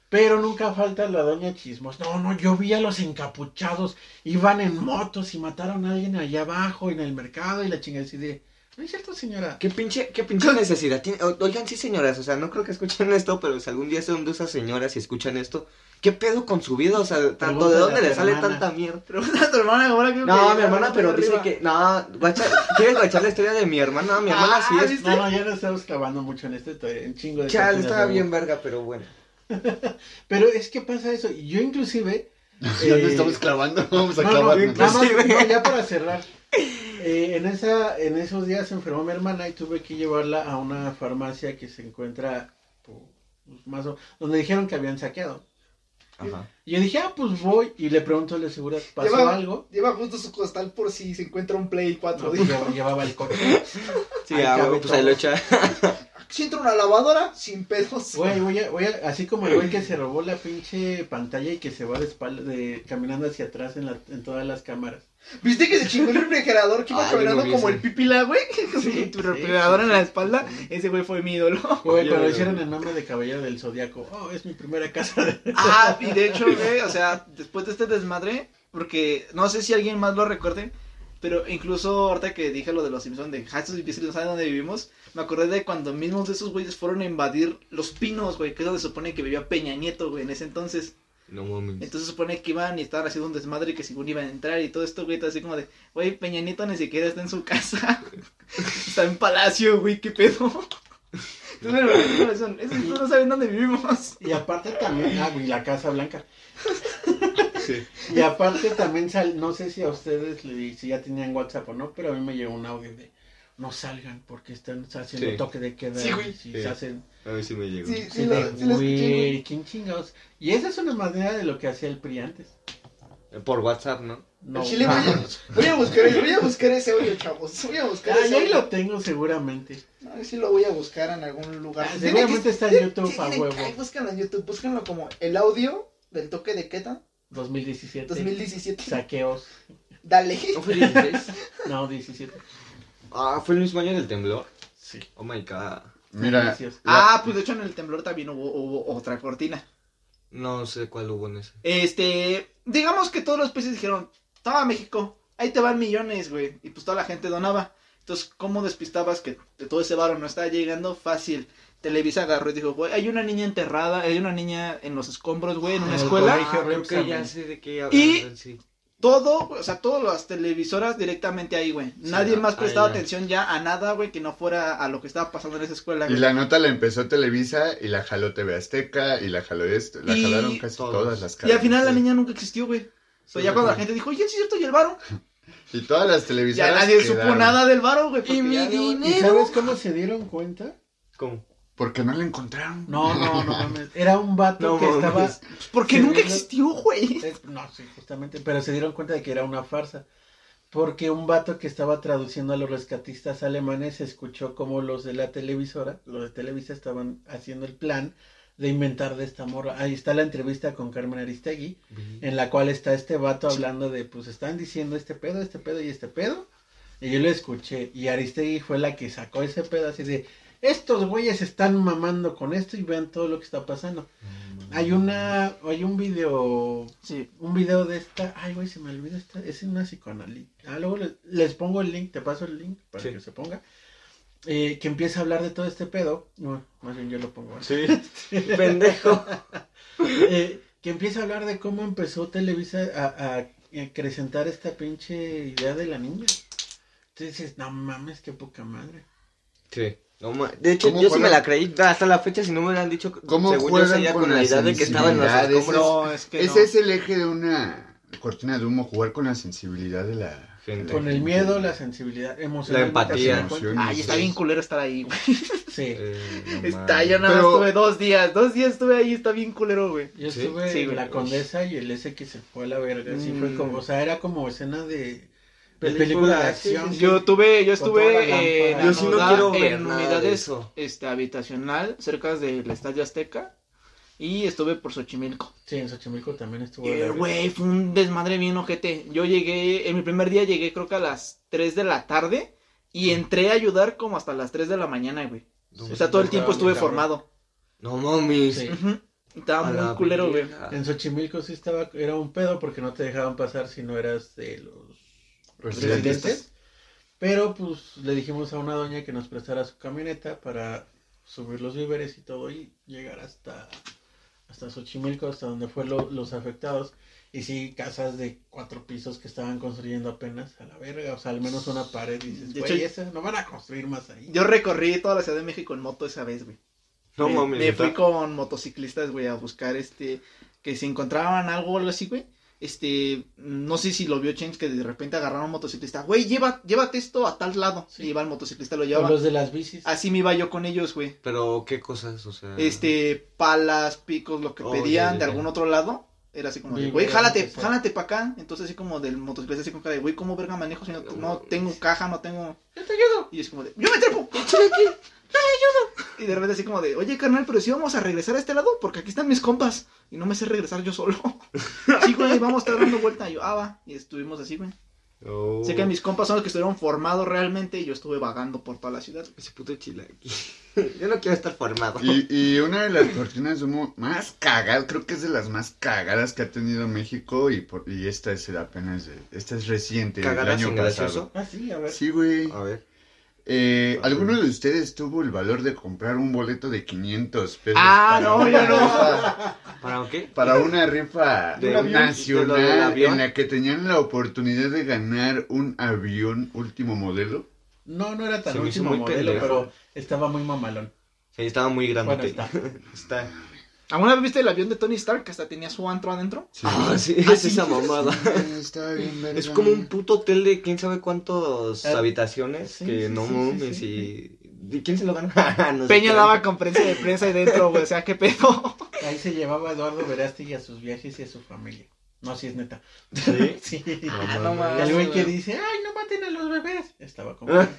Pero nunca falta la doña Chismos. No, no, yo vi a los encapuchados. Iban en motos y mataron a alguien allá abajo en el mercado y la chingada así de... No es cierto, señora. ¿Qué pinche, qué pinche necesidad tiene? O- Oigan, sí, señoras, o sea, no creo que escuchen esto, pero si algún día son de esas señoras y escuchan esto, ¿qué pedo con su vida? O sea, tanto, ¿de dónde le sale hermana. tanta mierda? Pregunta a tu hermana ahora que No, mi hermana, pero dice que, no, guacha, ¿quieres guachar la historia de mi hermana? Mi hermana sí Ah, es. No, no, ya no estamos clavando mucho en este, en chingo de... chale, estaba bien verga, pero bueno. Pero es que pasa eso. Yo inclusive... Ya eh, nos estamos clavando, vamos a No, no, nada más, no, ya para cerrar. Eh, en, esa, en esos días se enfermó mi hermana y tuve que llevarla a una farmacia que se encuentra pues, más o, donde dijeron que habían saqueado. Ajá. Y yo dije, ah, pues voy. Y le pregunto a la seguridad, ¿pasó Lleva- algo? Lleva justo su costal por si se encuentra un Play 4. No, pues, llevaba, llevaba el coche. Sí, ah, güey, pues ahí lo echa. Si entra una lavadora, sin pedos. Güey, voy a, voy a, así como el güey que se robó la pinche pantalla y que se va de espalda, de, caminando hacia atrás en, la, en todas las cámaras. ¿Viste que se chingó el refrigerador que iba Ah, caminando como el pipila, güey? Sí, Con tu refrigerador sí, en la espalda. Ese güey fue mi ídolo. Güey, güey. hicieron el nombre de Caballero del Zodiaco, oh, es mi primera casa. de- Ah, y de hecho, güey, o sea, después de este desmadre, porque no sé si alguien más lo recuerde, pero incluso ahorita que dije lo de los Simpsons de "Ja, estos imbéciles no saben dónde vivimos, me acordé de cuando mismos de esos güeyes fueron a invadir Los Pinos, güey, que es donde se supone que vivía Peña Nieto, güey, en ese entonces. No mames. Entonces se supone que iban y estaban haciendo un desmadre y que según iban a entrar y todo esto, güey, así como de, güey, Peña Nieto ni siquiera está en su casa. está en Palacio, güey, qué pedo. Entonces, eso, no saben dónde vivimos. Y aparte también, ah, y la Casa Blanca. Sí. Y aparte también sal, no sé si a ustedes le- si ya tenían WhatsApp o no, pero a mí me llegó un audio de no salgan porque están haciendo Sí. toque de queda. Sí, güey. y si Sí. se hacen A ver si me llegó. Sí, sí, sí, lo, sí lo escuché, ¿quién chingados? Y esa es una manera de lo que hacía el PRI antes. Por WhatsApp, ¿no? No, chile voy a, voy a buscar, voy a buscar ese audio, chavos. Voy a buscar Ah, ese ahí lo tengo seguramente. A ver si lo voy a buscar en algún lugar. Ah, seguramente que- está en YouTube sí, a huevo. ay, búscanlo en YouTube, búscanlo como el audio del toque de queda 2017. 2017. Saqueos. Dale. ¿No fue 16? No, 17. ah, fue el mismo año del temblor. Sí. Oh my god. Mira, Delicioso. Ah, pues de hecho en el temblor también hubo, hubo otra cortina. No sé cuál hubo en ese. Este, digamos que todos los países dijeron, toma México, ahí te van millones, güey. Y pues toda la gente donaba. Entonces, ¿cómo despistabas que de todo ese varo no estaba llegando? Fácil. Televisa agarró y dijo, güey, hay una niña enterrada, hay una niña en los escombros, güey, en una el escuela. Ah, creo que ya sé de qué. Y- sí. Todo, o sea, todas las televisoras directamente ahí, güey. Nadie más prestaba ahí ya. atención ya a nada, güey, que no fuera a lo que estaba pasando en esa escuela, y güey. la nota la empezó Televisa y la jaló TV Azteca y la jaló esto, la Y jalaron casi todos. todas las Y al final la niña nunca existió, güey. O sea, Sí, ya cuando la gente dijo, oye, ¿es cierto? ¿Y el varo? Y todas las Ya televisoras nadie supo nada del varo, güey. Y mi ya dinero. ¿Y sabes cómo se dieron cuenta? ¿Cómo? Porque no la encontraron. No, no, no mames. Era un vato No que mames. estaba. Pues porque nunca existió, güey. No, sí, justamente. Pero se dieron cuenta de que era una farsa. Porque un vato que estaba traduciendo a los rescatistas alemanes escuchó como los de la televisora, los de Televisa, estaban haciendo el plan de inventar de esta morra. Ahí está la entrevista con Carmen Aristegui, en la cual está este vato hablando de, pues están diciendo este pedo, este pedo y este pedo. Y yo lo escuché. Y Aristegui fue la que sacó ese pedo así de, estos güeyes están mamando con esto y vean todo lo que está pasando. Hay una, hay un video, Sí. un video de esta, ay güey, se me olvidó esta, es una psicoanalista. Ah, luego les, les pongo el link, te paso el link para Sí. que se ponga. Eh, que empieza a hablar de todo este pedo. No, más bien yo lo pongo. Sí. Pendejo. Eh, que empieza a hablar de cómo empezó Televisa a, a acrecentar esta pinche idea de la niña. Entonces dices, no mames, qué poca madre. Sí. No, de hecho, ¿Cómo yo sí me la creí hasta la fecha, si no me lo han dicho, ¿Cómo según yo seguía con con la idea de que estaba en los escombros. Es que Ese no. es el eje de una cortina de humo, jugar con la sensibilidad de la Gente. Con el miedo, la sensibilidad emocional. La empatía. Ay, está bien culero estar ahí, güey. Sí. Eh, no Está, yo nada más Pero- estuve dos días. Dos días estuve ahí, está bien culero, güey. Yo Sí, estuve sí, en la condesa y el ese que se fue a la verga. Así fue Mm. como, o sea, era como escena de, de Película, película de acción. sí, Yo tuve, yo estuve en, lámpara. Yo sí no quiero ver en nada de unidades eso. este, habitacional cerca del Estadio Azteca. Y estuve por Xochimilco. Sí, en Xochimilco también estuvo. Eh, Güey, fue un desmadre bien ojete. Yo llegué, en mi primer día llegué creo que a las 3 de la tarde. Y entré a ayudar como hasta las 3 de la mañana, güey. No, O sea, todo el tiempo estuve formado. no mames. Sí. Estaba muy culero, güey. En Xochimilco sí estaba, era un pedo porque no te dejaban pasar si no eras de los Residentes. residentes. Pero pues le dijimos a una doña que nos prestara su camioneta para subir los víveres y todo y llegar hasta, hasta Xochimilco, hasta donde fue lo- los afectados. Y sí, casas de cuatro pisos que estaban construyendo apenas a la verga, o sea, al menos una pared. Y dices, De güey, hecho- esa no van a construir más ahí. Yo recorrí toda la Ciudad de México en moto esa vez, güey. No me, mames. me fui con motociclistas, güey, a buscar este. Que si encontraban algo o algo así, güey. Este. No sé si lo vio Change que de repente agarraron a un motociclista. Güey, lleva, llévate esto a tal lado. Sí. Y iba el motociclista, lo O llevaba. los de las bicis. Así me iba yo con ellos, güey. Pero, ¿qué cosas? O sea. Este, palas, picos, lo que Oh, pedían ya, ya, de ya. algún otro lado. Era así como de, güey, jálate, jálate para acá. Entonces así como del motociclista así cara de, güey, ¿cómo verga manejo si no, no tengo caja, no tengo... Yo te ayudo. Y es como de, yo me trepo, échale aquí, me ayudo. Y de repente así como de, oye, carnal, pero si vamos a regresar a este lado, porque aquí están mis compas. Y no me sé regresar yo solo. sí, güey, vamos a estar dando vuelta. Y yo, ah, va. Y estuvimos así, güey. Oh. Sé que mis compas son los que estuvieron formados realmente y yo estuve vagando por toda la ciudad. Ese puto chilaqui. Yo no quiero estar formado. Y, y una de las cortinas de humo más cagadas, creo que es de las más cagadas que ha tenido México y, por- y esta es apenas, esta es reciente, del ¿Cagadas año pasado. gracioso? Ah, sí, a ver. Sí, güey. A ver. Eh, ¿Alguno de ustedes tuvo el valor de comprar un boleto de 500 pesos? Ah, para no, una no. rifa- ¿Para qué? Para una rifa ¿De un avión? ¿De lo del nacional avión? en la que tenían la oportunidad de ganar un avión último modelo. No, no era tan Se me hizo último muy modelo, pendejo. pero estaba muy mamalón. Sí, estaba muy grande. Bueno, está. Está. ¿Alguna vez viste el avión de Tony Stark que hasta tenía su antro adentro? Sí. Ah, sí, Ah, es sí. esa mamada. Está bien. Es como un puto hotel de quién sabe cuántas Ah, habitaciones sí, que sí, no sí, mames sí, y... ¿Y quién se lo gana? No sé Peña daba conferencia de prensa ahí dentro, güey. O sea, qué pedo. Ahí se llevaba a Eduardo Verástegui a sus viajes y a su familia. No, sí es neta. ¿Sí? Sí. No, no mames. Y el güey que dice, ay, no maten a los bebés. Estaba como... bueno,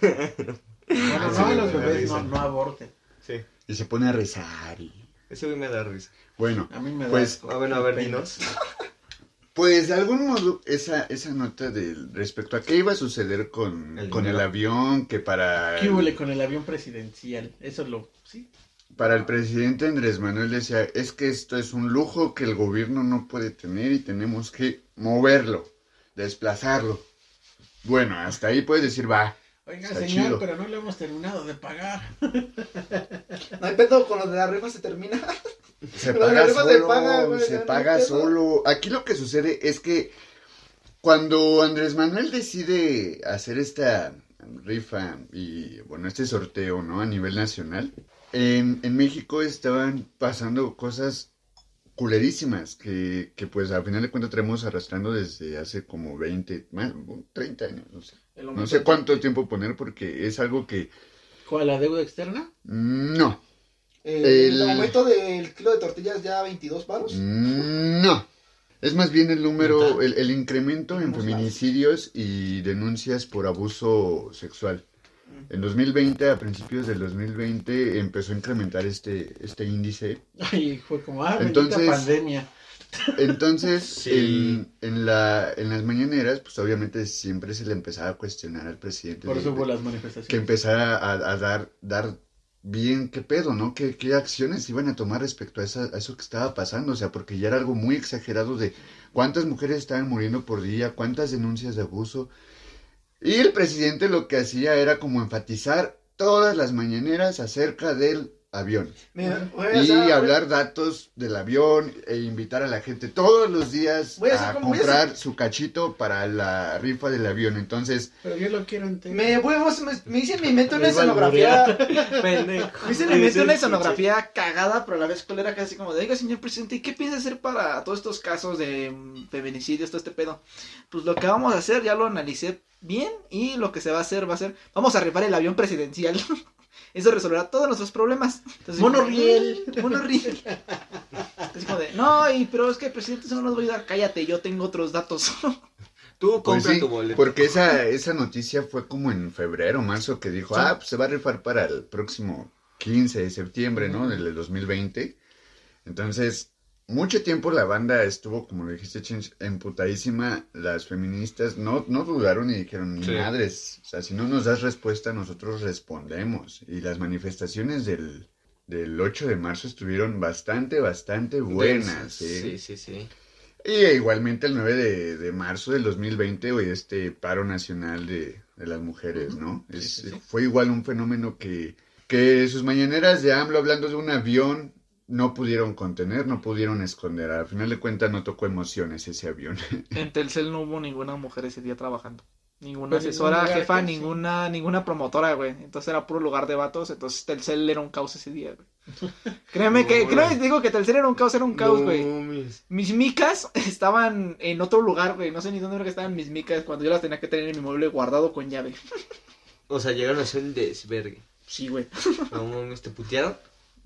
Ah, sí, no a los bebés, no, no aborten. Sí. Y se pone a rezar y... Ese güey me da risa. Bueno, A mí me da Pues. Ah, bueno, a ver, dinos. pues de algún modo esa, esa nota del respecto a qué iba a suceder con, El con el avión, que para ¿Qué el, huele con el avión presidencial? Eso lo... Sí. para el presidente Andrés Manuel decía, es que esto es un lujo que el gobierno no puede tener y tenemos que moverlo, desplazarlo. Bueno, hasta ahí puedes decir, va, Oiga, Está señor, chido. pero no lo hemos terminado de pagar. No hay pedo con lo de la rifa se termina. Se paga la rifa se solo, paga, güey, se no paga pedo. solo. Aquí lo que sucede es que cuando Andrés Manuel decide hacer esta rifa y, bueno, este sorteo, ¿no? A nivel nacional, en, en México estaban pasando cosas culerísimas que, que, pues, al final de cuentas traemos arrastrando desde hace como 20, más, 30 años, no sé. No sé cuánto tiempo poner porque es algo que... ¿Cuál, la deuda externa? No, El, El- aumento del kilo de tortillas ya 22 varos. No. Es más bien el número, el, el incremento en feminicidios y denuncias por abuso sexual. En 2020, a principios del 2020, empezó a incrementar este, este índice. Ay, fue como, ah, bendita Entonces- pandemia. Entonces, Sí. en, en, la, en las mañaneras, pues obviamente siempre se le empezaba a cuestionar al presidente. Por de- eso hubo las manifestaciones. que empezara a, a dar, dar bien qué pedo, ¿no? ¿Qué, qué acciones iban a tomar respecto a, esa- a eso que estaba pasando? O sea, porque ya era algo muy exagerado de cuántas mujeres estaban muriendo por día, cuántas denuncias de abuso. Y el presidente lo que hacía era como enfatizar todas las mañaneras acerca del avión. Mira, Y hablar datos del avión e invitar a la gente todos los días Voy a hacer a como- voy a comprar su cachito para la rifa del avión. Entonces, Pero yo lo quiero. Me, voy, me, me hice mi mente una escenografía. Me hice mi mente una escenografía cagada, pero a la vez culera, casi como de, oiga, señor presidente, ¿y qué piensa hacer para todos estos casos de mm, feminicidios, todo este pedo? Pues lo que vamos a hacer, ya lo analicé bien, y lo que se va a hacer va a ser, vamos a rifar el avión presidencial. Eso resolverá todos nuestros problemas. Entonces, Monorriel. "Mm, Monorriel. Así como de, no, y, pero es que presidente, eso no nos va a ayudar. Cállate, yo tengo otros datos. Tú Pues compra sí, tu boleto. porque esa, esa noticia fue como en febrero, marzo, que dijo, Sí. ah, pues se va a rifar para el próximo 15 de septiembre, ¿no? Del 2020. Entonces, mucho tiempo la banda estuvo, como lo dijiste, Chinch, emputadísima. Las feministas no, no dudaron y dijeron, Sí. madres, o sea, si no nos das respuesta, nosotros respondemos. Y las manifestaciones del, del 8 de marzo estuvieron bastante, bastante buenas. ¿sí? Sí, sí, sí. Y igualmente el 9 de, de marzo del 2020, güey, este paro nacional de, de las mujeres, ¿no? Sí, Es- sí, sí. Fue igual un fenómeno que, que sus mañaneras de AMLO hablando de un avión no pudieron contener, no pudieron esconder. Al final de cuentas no tocó emociones ese avión. En Telcel no hubo ninguna mujer ese día trabajando. Ninguna Pues asesora, ningún jefa, casi. ninguna, ninguna promotora, güey. Entonces era puro lugar de vatos. Entonces Telcel era un caos ese día, güey. Créeme que, No, güey. te digo que Telcel era un caos, era un caos, No, güey. mis- Mis micas estaban en otro lugar, güey. No sé ni dónde era que estaban mis micas cuando yo las tenía que tener en mi mueble guardado con llave. O sea, llegaron a ser un desvergue. Sí, güey. No mames, te putearon.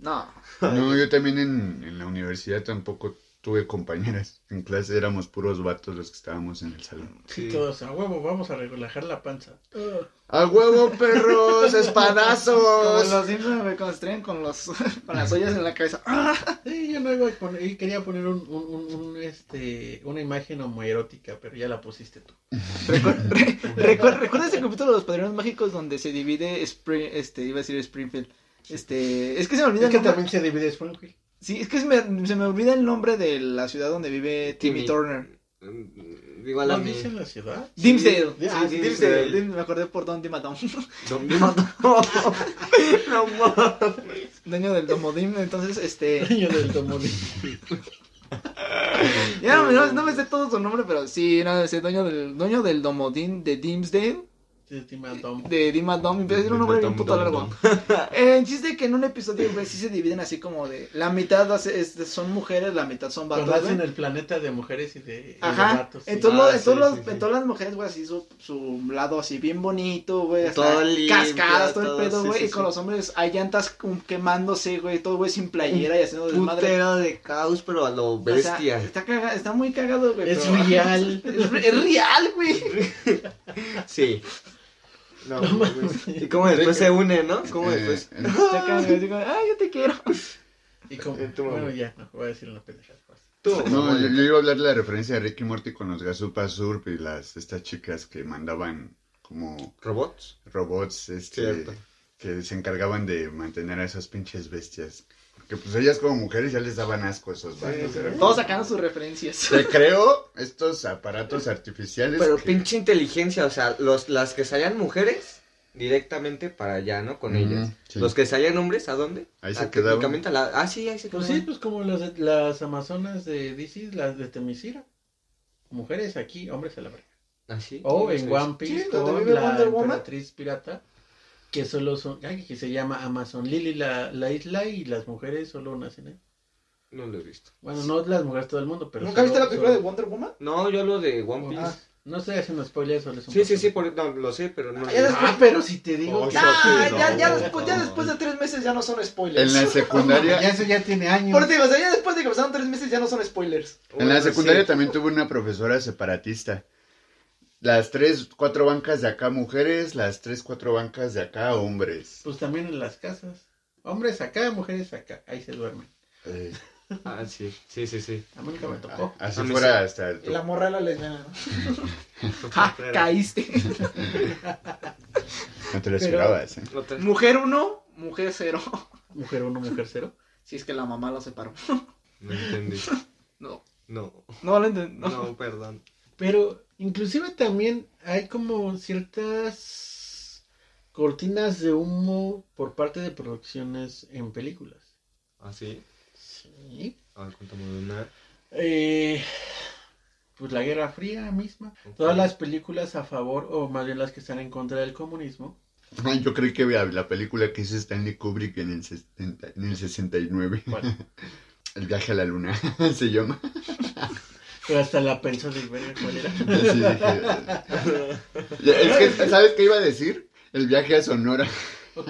No. No, yo también en, en la universidad tampoco tuve compañeras. En clase éramos puros vatos los que estábamos en el salón. Sí. Todos a huevo, vamos a relajar la panza. ¡A huevo, perros! Como ¡Espadazos! los Simpsons, güey, cuando se traen con, los, con las ollas en la cabeza. ¡Ah! Sí, yo no iba a poner, y quería poner un, un, un- un, este, una imagen homoerótica, pero ya la pusiste tú. Recu- re- recu- ¿Recuerdas ese capítulo de los Padrinos Mágicos donde se divide Spring, este, iba a decir Springfield? Este, es que se me olvida Es que el nombre. también se divide Springfield. Sí, es que se me, se me olvida el nombre de la ciudad donde vive Timmy, Timmy. Turner. Mm, Igual a ¿No mí. dicen la ciudad? Dimsdale. Ah, Sí, Dimsdale. Dimsdale. Dim- Me acordé por Don Dimadon. Don Dima- No mames. Dueño del Domodim. Entonces, este. Dueño del Tomodín. Ya no, me- no, no me sé todo su nombre, pero sí, no sé, dueño del, dueño del Domodín de Dimsdale. Sí, Timadom. De Dimadom. Empieza a decir un nombre bien puto largo. Eh, El chiste es que en un episodio, güey, sí se dividen así como de. La mitad son mujeres, la mitad son vatos. Güey. hacen el planeta de mujeres y de, de Ajá, en, todos Ah, en, en todas las mujeres, güey, así su, su lado así bien bonito, güey, Todo limpio, cascadas, todo el pedo, güey, y con los hombres hay llantas quemándose, güey, todo güey sin playera y haciendo desmadre. Putero de caos, pero a lo bestia. está, muy cagado, güey. Es pero- real. es, re- es real, güey. Sí. No, mames. Y como después se une, ¿no? Como Eh, después. eh, digo, ay, yo te quiero. Y como, bueno, ya, no, voy a decir una pendeja. Tú, No, yo, yo iba a hablar de la referencia de Ricky Morty con los Gazupa Surp y las estas chicas que mandaban como ¿Robots? robots este Cierto. que se encargaban de mantener a esas pinches bestias. Porque pues ellas como mujeres ya les daban asco esos vatos. sí. Todos sacando sus referencias. Te creo estos aparatos artificiales. Pero que- pinche inteligencia, o sea, los, las que salían mujeres directamente para allá, ¿no? Con ellas. sí. Los que salían hombres, ¿a dónde? Ahí Ah, se quedaban. a la... Ah, sí, ahí se Pues quedaban. sí, pues como las, las amazonas de DC, las de Temisira. Mujeres aquí, hombres a la verga. ¿Ah, sí? O en. One Piece Sí, donde con vive la Wonder Woman. emperatriz pirata. Que solo son, ay, que se llama Amazon Lily la, la isla y las mujeres solo nacen ahí. No lo he visto. Bueno, no las mujeres todo el mundo, pero. ¿Nunca viste solo- la película de solo- Wonder Woman? No, yo lo de One Piece. Ah, no estoy haciendo spoilers, Sí, sí, sí, por, no, lo sé, pero no Ah, ya. Ah, pero si te digo. Oh, que- Ah, no, ya, ya, no, después, ya después de tres meses ya no son spoilers. En la Ya secundaria, eso ya tiene años. Por digo, o sea, ya después de que pasaron tres meses ya no son spoilers. en la secundaria sí. también tuve una profesora separatista. Las tres, cuatro bancas de acá mujeres, las tres, cuatro bancas de acá hombres. Pues también en las casas. Hombres acá, mujeres acá. Ahí se duermen. Eh, Ah, sí, sí, sí, sí. A mí nunca me tocó. así A mí fuera sí. hasta Y la morra era lesbiana, ¿no? Ja, Pero- caíste. no te lo esperabas. ¿eh? Mujer uno, mujer cero. Mujer uno, mujer cero. Si es que la mamá lo separó. No entendí. No, No, no lo entendí. No. no, perdón. Pero inclusive también hay como ciertas cortinas de humo por parte de producciones en películas. ¿Ah, sí? Sí. A ver, cuéntame de una. Eh, pues la Guerra Fría misma. Todas las películas a favor, o más bien las que están en contra del comunismo. Yo creí que la, la película que hizo Stanley Kubrick en el, 60 en el 69. Bueno, El viaje a la luna se llama. pero hasta la pensó de ver cuál era. Es que, ¿sabes qué iba a decir? El viaje a Sonora. Ok.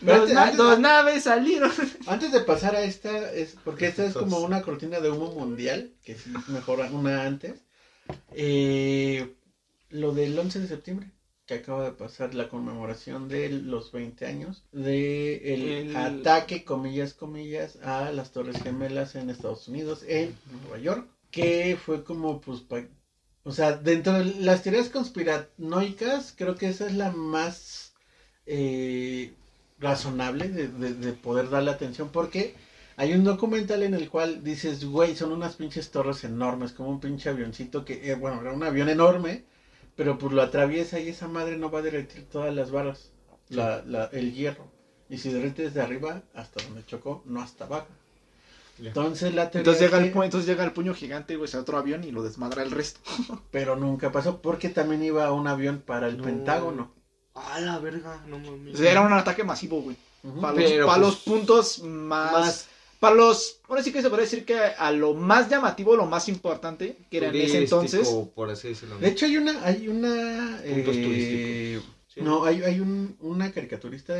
Dos, Antes- na- antes- dos naves salieron. Antes de pasar a esta, es porque esta es como una cortina de humo mundial, que es mejor una antes. Eh, lo del 11 de septiembre. Que acaba de pasar la conmemoración de los 20 años de el, El- ataque, comillas, comillas, a las Torres Gemelas en Estados Unidos, en Nueva York, que fue como, pues, pa- o sea, dentro de las teorías conspiranoicas, creo que esa es la más eh, razonable de, de- de poder darle atención, porque hay un documental en el cual dices, güey, son unas pinches torres enormes, como un pinche avioncito que, eh, bueno, era un avión enorme, pero pues lo atraviesa y esa madre no va a derretir todas las varas, la, la- el hierro. Y si derrite desde arriba, hasta donde chocó, no hasta abajo. Entonces la Entonces llega, el, que- pu- entonces llega el puño gigante, güey, a otro avión y lo desmadra el resto. pero nunca pasó, porque también iba un avión para el No. Pentágono. A la verga, no mames. O sea, era un ataque masivo, güey. Para los, pues, los puntos más, más- Para los... Ahora sí que se podría decir que a lo más llamativo, lo más importante, que era en ese entonces... por así decirlo. De hecho hay una, hay una, Puntos eh, turísticos. Sí. no, hay, hay un, una caricaturista,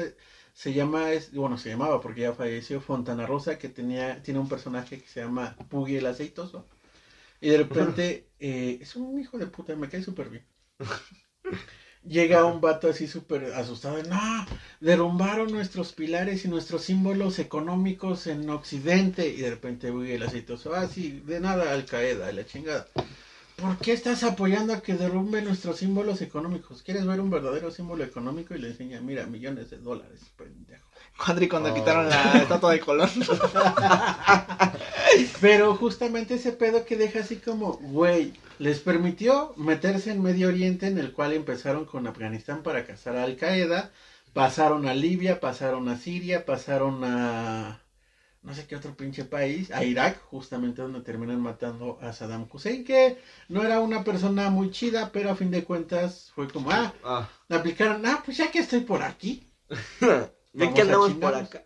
se llama, es, bueno, se llamaba porque ya falleció, Fontana Rosa, que tenía, tiene un personaje que se llama Puggy el Aceitoso, y de repente, eh, es un hijo de puta, me cae súper bien. Llega un vato así súper asustado, no, derrumbaron nuestros pilares y nuestros símbolos económicos en Occidente, y de repente Puggy el Aceitoso, ah, sí, de nada, Al Qaeda, la chingada. ¿Por qué estás apoyando a que derrumbe nuestros símbolos económicos? ¿Quieres ver un verdadero símbolo económico? Y le enseña, mira, millones de dólares, pendejo. Cuando, cuando Oh. quitaron la estatua de Colón. Pero justamente ese pedo que deja así como, güey, les permitió meterse en Medio Oriente, en el cual empezaron con Afganistán para cazar a Al Qaeda, pasaron a Libia, pasaron a Siria, pasaron a no sé qué otro pinche país, a Irak, justamente donde terminan matando a Saddam Hussein, que no era una persona muy chida, pero a fin de cuentas fue como, ah, Ah, aplicaron, ah, pues ya que estoy por aquí. vamos que a andamos por acá.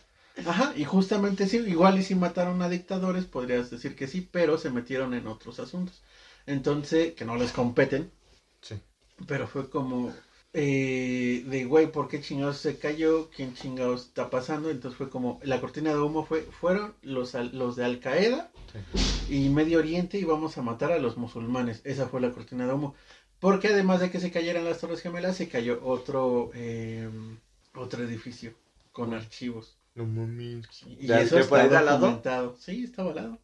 Ajá, y justamente sí, igual y si mataron a dictadores, podrías decir que sí, pero se metieron en otros asuntos. Entonces, que no les competen, Sí. pero fue como eh, de, güey, ¿por qué chingados se cayó? ¿Quién chingados está pasando? Entonces fue como, la cortina de humo fue, fueron los, al- los de Al Qaeda y Medio Oriente y vamos a matar a los musulmanes. Esa fue la cortina de humo. Porque además de que se cayeran las Torres Gemelas, se cayó otro, eh, otro edificio con archivos. No mames. Y ¿De- eso de al lado? documentado. Sí, estaba al lado.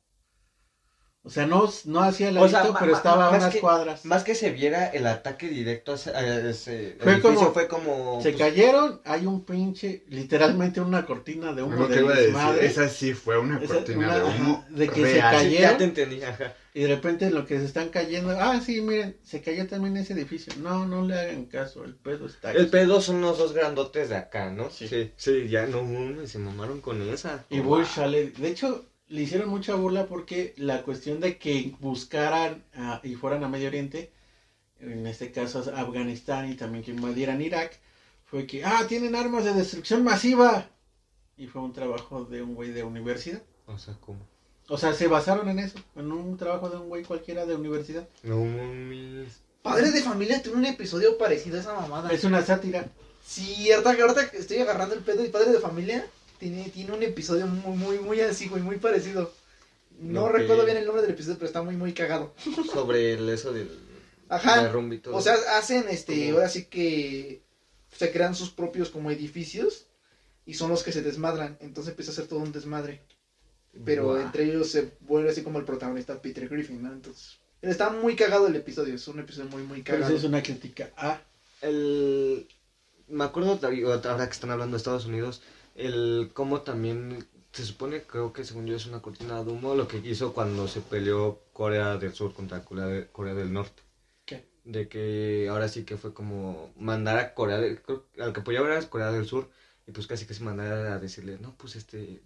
O sea, no, no hacía el O sea, ladito, pero ma- estaba a unas que- cuadras. Más que se viera el ataque directo a ese, a ese Fue edificio, como- fue como... Se pues, cayeron, hay un pinche, literalmente una cortina de humo de iba a decir, desmadre. esa sí fue una Esa- cortina una- de humo ajá, de que se real. sí, ya te entendí, ajá. Y de repente lo que se están cayendo, ah, sí, miren, se cayó también ese edificio. No, no le hagan caso, el pedo está El pedo son los dos grandotes de acá, ¿no? Sí. Sí, sí, ya no se mamaron con esa. Y Bush sale, de hecho, le hicieron mucha burla porque la cuestión de que buscaran y fueran a Medio Oriente, en este caso a Afganistán y también que invadieran Irak, fue que, ah, tienen armas de destrucción masiva. Y fue un trabajo de un güey de universidad. O sea, ¿cómo? O sea, se basaron en eso, en un trabajo de un güey cualquiera de universidad. No mames. Padres de familia tiene un episodio parecido a esa mamada. Es una sátira. Sí, ahorita, ahorita que estoy agarrando el pedo y Padres de familia tiene, tiene un episodio muy, muy, muy así, güey, muy parecido. No recuerdo bien el nombre del episodio, pero está muy, muy cagado. Sobre el, eso del Ajá. O sea, hacen este, ahora sí que se crean sus propios como edificios y son los que se desmadran. Entonces empieza a ser todo un desmadre. Pero entre ellos se vuelve así como el protagonista Peter Griffin, ¿no? Entonces, está muy cagado el episodio, es un episodio muy, muy Pero cagado. eso es una crítica a... El... Me acuerdo, ahora que están hablando de Estados Unidos, el cómo también se supone, creo que según yo es una cortina de humo, lo que hizo cuando se peleó Corea del Sur contra Corea, de- Corea del Norte. ¿Qué? De que ahora sí que fue como mandar a Corea del... que Al que apoyaba era Corea del Sur, y pues casi casi mandar a decirle, no, pues este...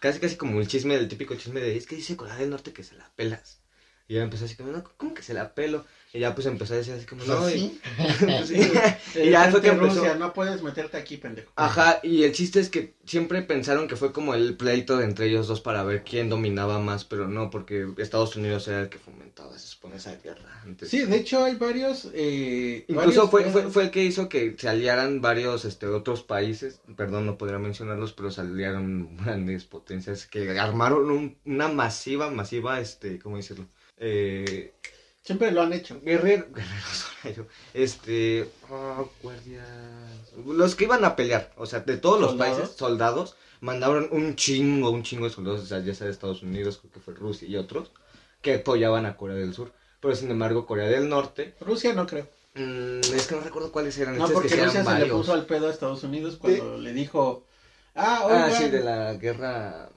Casi casi como el chisme, el típico chisme de, es que dice Corea del Norte que se la pelas. Y ya empezó así como, no, ¿cómo que se la pelo? Y ya pues empezó a decir así como, no, y- ¿Sí? pues, sí. Y ya fue que empezó. Rusia, no puedes meterte aquí, pendejo. Ajá, y el chiste es que siempre pensaron que fue como el pleito de entre ellos dos para ver quién dominaba más, pero no, porque Estados Unidos era el que fomentaba, se supone, esa guerra. Antes. Sí, de hecho hay varios... Eh, Incluso varios fue, fue, el que hizo que se aliaran varios este, otros países, perdón, no podría mencionarlos, pero se aliaron grandes potencias que armaron un- una masiva, masiva, este, ¿cómo decirlo? Eh, Siempre lo han hecho. guerrero, guerreros, este, oh, guardias, los que iban a pelear, o sea, de todos los ¿Soldados? países, soldados, mandaron un chingo, un chingo de soldados, o sea, ya sea de Estados Unidos, creo que fue Rusia y otros, que apoyaban a Corea del Sur. Pero sin embargo, Corea del Norte, Rusia no creo. mm, es que no recuerdo cuáles eran. No, es que porque Rusia se le puso al pedo a Estados Unidos cuando le dijo, ah, Ah, oigan, sí, de la guerra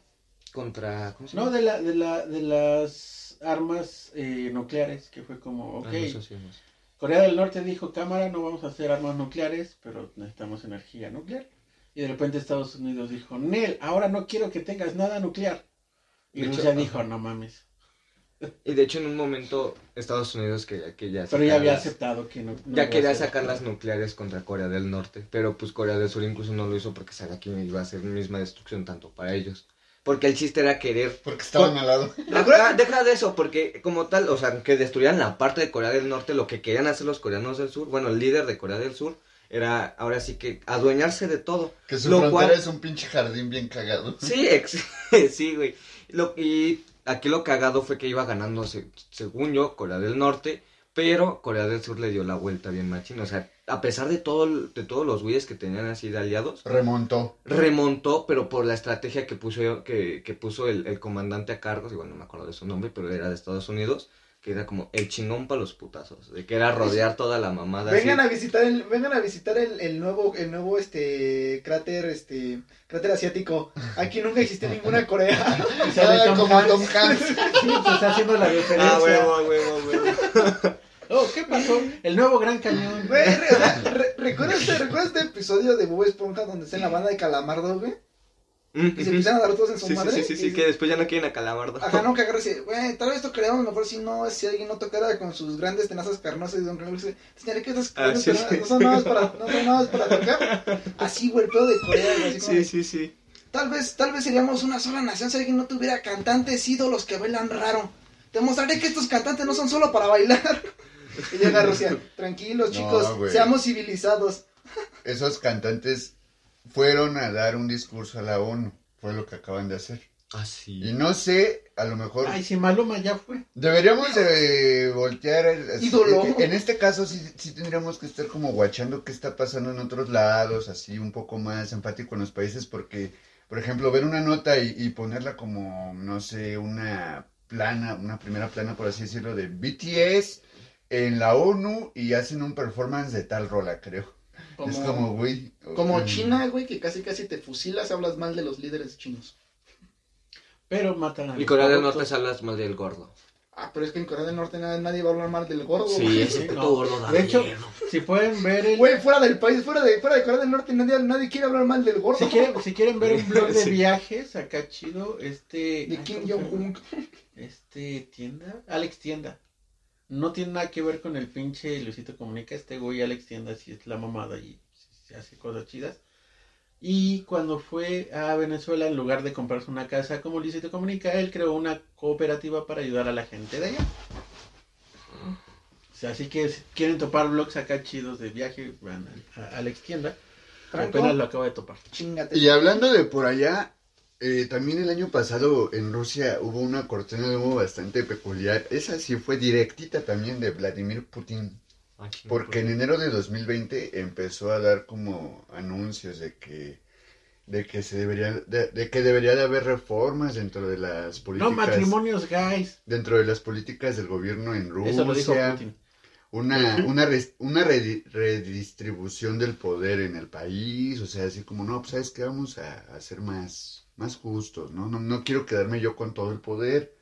contra, ¿cómo se llama? no, de la, de la, de las armas eh, nucleares, que fue como, ok, Ah. Corea del Norte dijo, cámara, no vamos a hacer armas nucleares, pero necesitamos energía nuclear. Y de repente Estados Unidos dijo, Nel, ahora no quiero que tengas nada nuclear. Y De Rusia dijo, no mames. Y de hecho en un momento Estados Unidos que, que ya Pero ya había las- aceptado que no. no iba ya quería sacar las nucleares contra Corea del Norte, pero pues Corea del Sur incluso no lo hizo porque sabía que iba a ser misma destrucción tanto para ellos. Porque el chiste era querer... Porque estaban al lado. Deja, deja de eso, porque como tal, o sea, que destruyeran la parte de Corea del Norte, lo que querían hacer los coreanos del sur, bueno, el líder de Corea del Sur, era ahora sí que adueñarse de todo. Que su Lo frontera cual- es un pinche jardín bien cagado. Sí, ex- sí, güey. Lo, y aquí lo cagado fue que iba ganando, se- según yo, Corea del Norte, pero Corea del Sur le dio la vuelta bien machín. O sea, a pesar de todo de todos los güeyes que tenían así de aliados, Remontó. remontó, pero por la estrategia que puso que, que puso el, el comandante a cargo, igual no me acuerdo de su nombre, pero era de Estados Unidos, que era como el chingón para los putazos, de que era rodear toda la mamada. Vengan así. a visitar el, vengan a visitar el, el nuevo, el nuevo este cráter, este cráter asiático. Aquí nunca existió ninguna Corea. Ah, Tom como Hanks. Tom Hanks. Sí, pues está haciendo la referencia. Ah, huevo, huevo, huevo. Oh, ¿qué pasó? El nuevo Gran Cañón. Güey, re- re- ¿recuerdas, este, ¿Recuerdas este episodio de Bob Esponja donde está en la banda de Calamardo, güey? Y se empiezan a dar todos en su Sí, sí, madre. sí, sí, sí, y- que después ya no quieren a Calamardo. Ajá, no, que agarra y dice, güey, tal vez tocaríamos mejor si no, si alguien no tocara con sus grandes tenazas carnosas y don René dice, señora, ¿qué estas Ah, sí, sí. no son nada más para, no son nada más para tocar? Así, güey, el pedo de Corea, güey, así como de, sí, sí. Tal vez, tal vez seríamos una sola nación si alguien no tuviera cantantes ídolos que bailan raro. Demostraré que estos cantantes no son solo para bailar. Y llega Rusia, tranquilos No, chicos, güey. seamos civilizados. Esos cantantes fueron a dar un discurso a la ONU. Fue lo que acaban de hacer. Ah, sí. Y no sé, a lo mejor Ay, si Maluma ya fue. deberíamos de voltear. el- así- Ídolo. En, en este caso sí, sí tendríamos que estar como guachando qué está pasando en otros lados, así un poco más empático en los países, porque, por ejemplo, ver una nota y, y ponerla como, no sé, una plana, una primera plana, por así decirlo, de BTS en la ONU y hacen un performance de tal rola, creo. Como, Es como, güey. como China, güey, que casi casi te fusilas, hablas mal de los líderes chinos. Pero matan a Y Corea del. Norte hablas mal del gordo. Ah, pero es que en Corea del Norte nadie, nadie va a hablar mal del gordo. Sí, güey. ese puto no. gordo da De hecho, miedo. si pueden ver el... Güey, fuera del país, fuera de, fuera de Corea del Norte, nadie, nadie quiere hablar mal del gordo. Si quieren, si quieren ver un blog de Sí. viajes, acá chido, este... De Kim. Jong-un. Este, tienda, Alex Tienda. No tiene nada que ver con el pinche Luisito Comunica. Este güey, Alex Tienda, sí es la mamada y sí hace cosas chidas. Y cuando fue a Venezuela, en lugar de comprarse una casa como Luisito Comunica, él creó una cooperativa para ayudar a la gente de allá. O sea, así que si quieren topar blogs acá chidos de viaje, van a, a Alex Tienda. Franco. Apenas lo acabo de topar. Chingate. Y hablando de por allá, eh, también el año pasado en Rusia hubo una cortina de humo bastante peculiar. Esa sí fue directita también de Vladimir Putin. Ah, Porque en enero de 2020 empezó a dar como anuncios de que de que se debería de, de que debería de haber reformas dentro de las No políticas matrimonios, guys. dentro de las políticas del gobierno en Eso lo dijo Rusia Putin. una una una redi- redistribución del poder en el país o sea así como no pues sabes que vamos a, a ser más más justos no no no quiero quedarme yo con todo el poder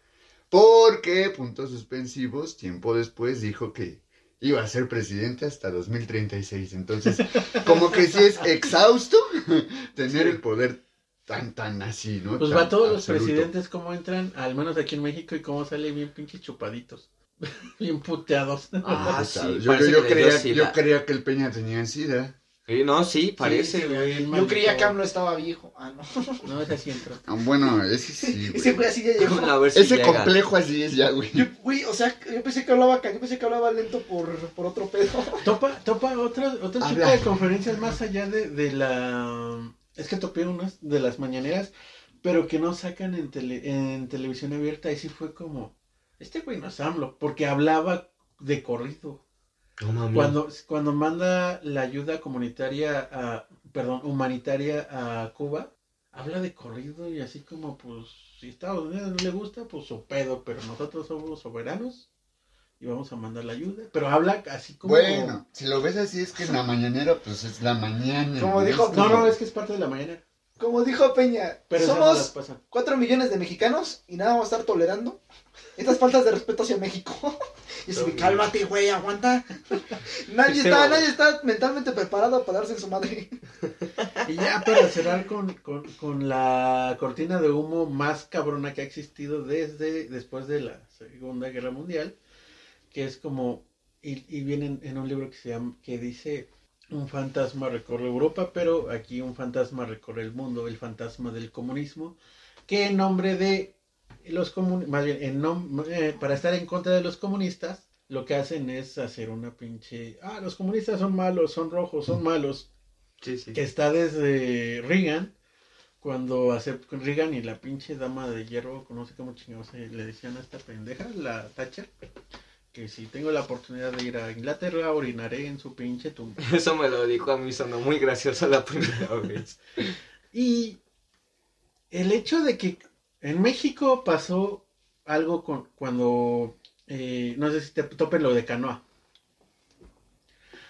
porque puntos suspensivos tiempo después dijo que iba a ser presidente hasta 2036 entonces como que sí es exhausto tener el poder tan tan así no Pues Tan va todos los presidentes cómo entran, al menos aquí en México, y cómo salen bien pinches chupaditos. bien puteados. Ah, sí, yo, yo, yo creía, yo creía que el Peña tenía sida. Sí, no, sí, parece, Sí, güey. bien Yo creía que AMLO estaba viejo. Ah, no. No, ese sí entró. Ah, Bueno, ese sí, Ese güey. así ya llegó. A ver si Ese llega. complejo así es ya, güey. Yo, güey, o sea, yo pensé que hablaba acá, yo pensé que hablaba lento por, por otro pedo. Topa, topa otro, otro tipo de conferencias más allá de, de la... Es que topé unas de las mañaneras, pero que no sacan en, tele- en televisión abierta. Y sí fue como... Este güey no es AMLO, porque hablaba de corrido. No. Cuando, cuando manda la ayuda comunitaria a, perdón, humanitaria a Cuba, habla de corrido y así como, pues, si Estados Unidos no le gusta, pues su pedo, pero nosotros somos soberanos y vamos a mandar la ayuda. Pero habla así como... Bueno, si lo ves así es que en la mañanera, pues es la mañana. Como ¿no? dijo- No, no, es que es parte de la mañana. Como dijo Peña, Pero no somos pasan. 4 millones de mexicanos y nada vamos a estar tolerando estas faltas de respeto hacia México. Y así, cálmate, güey, aguanta. nadie Este, está, nadie está mentalmente preparado para darse en su madre. Y ya para cerrar con, con, con la cortina de humo más cabrona que ha existido desde después de la Segunda Guerra Mundial, que es como, y, y viene en, en un libro que se llama, que dice, un fantasma recorre Europa, pero aquí un fantasma recorre el mundo, el fantasma del comunismo, que en nombre de los comunistas, más bien, en nom- eh, para estar en contra de los comunistas, lo que hacen es hacer una pinche, ah, los comunistas son malos, son rojos, son malos, Sí, sí. que está desde Reagan, cuando aceptó Reagan y la pinche dama de hierro, no sé cómo chingados le decían a esta pendeja, la Thatcher, que si tengo la oportunidad de ir a Inglaterra, orinaré en su pinche tumba. Eso me lo dijo a mí, sonó muy gracioso la primera vez. Y el hecho de que en México pasó algo con, cuando, eh, no sé si te topen lo de Canoa.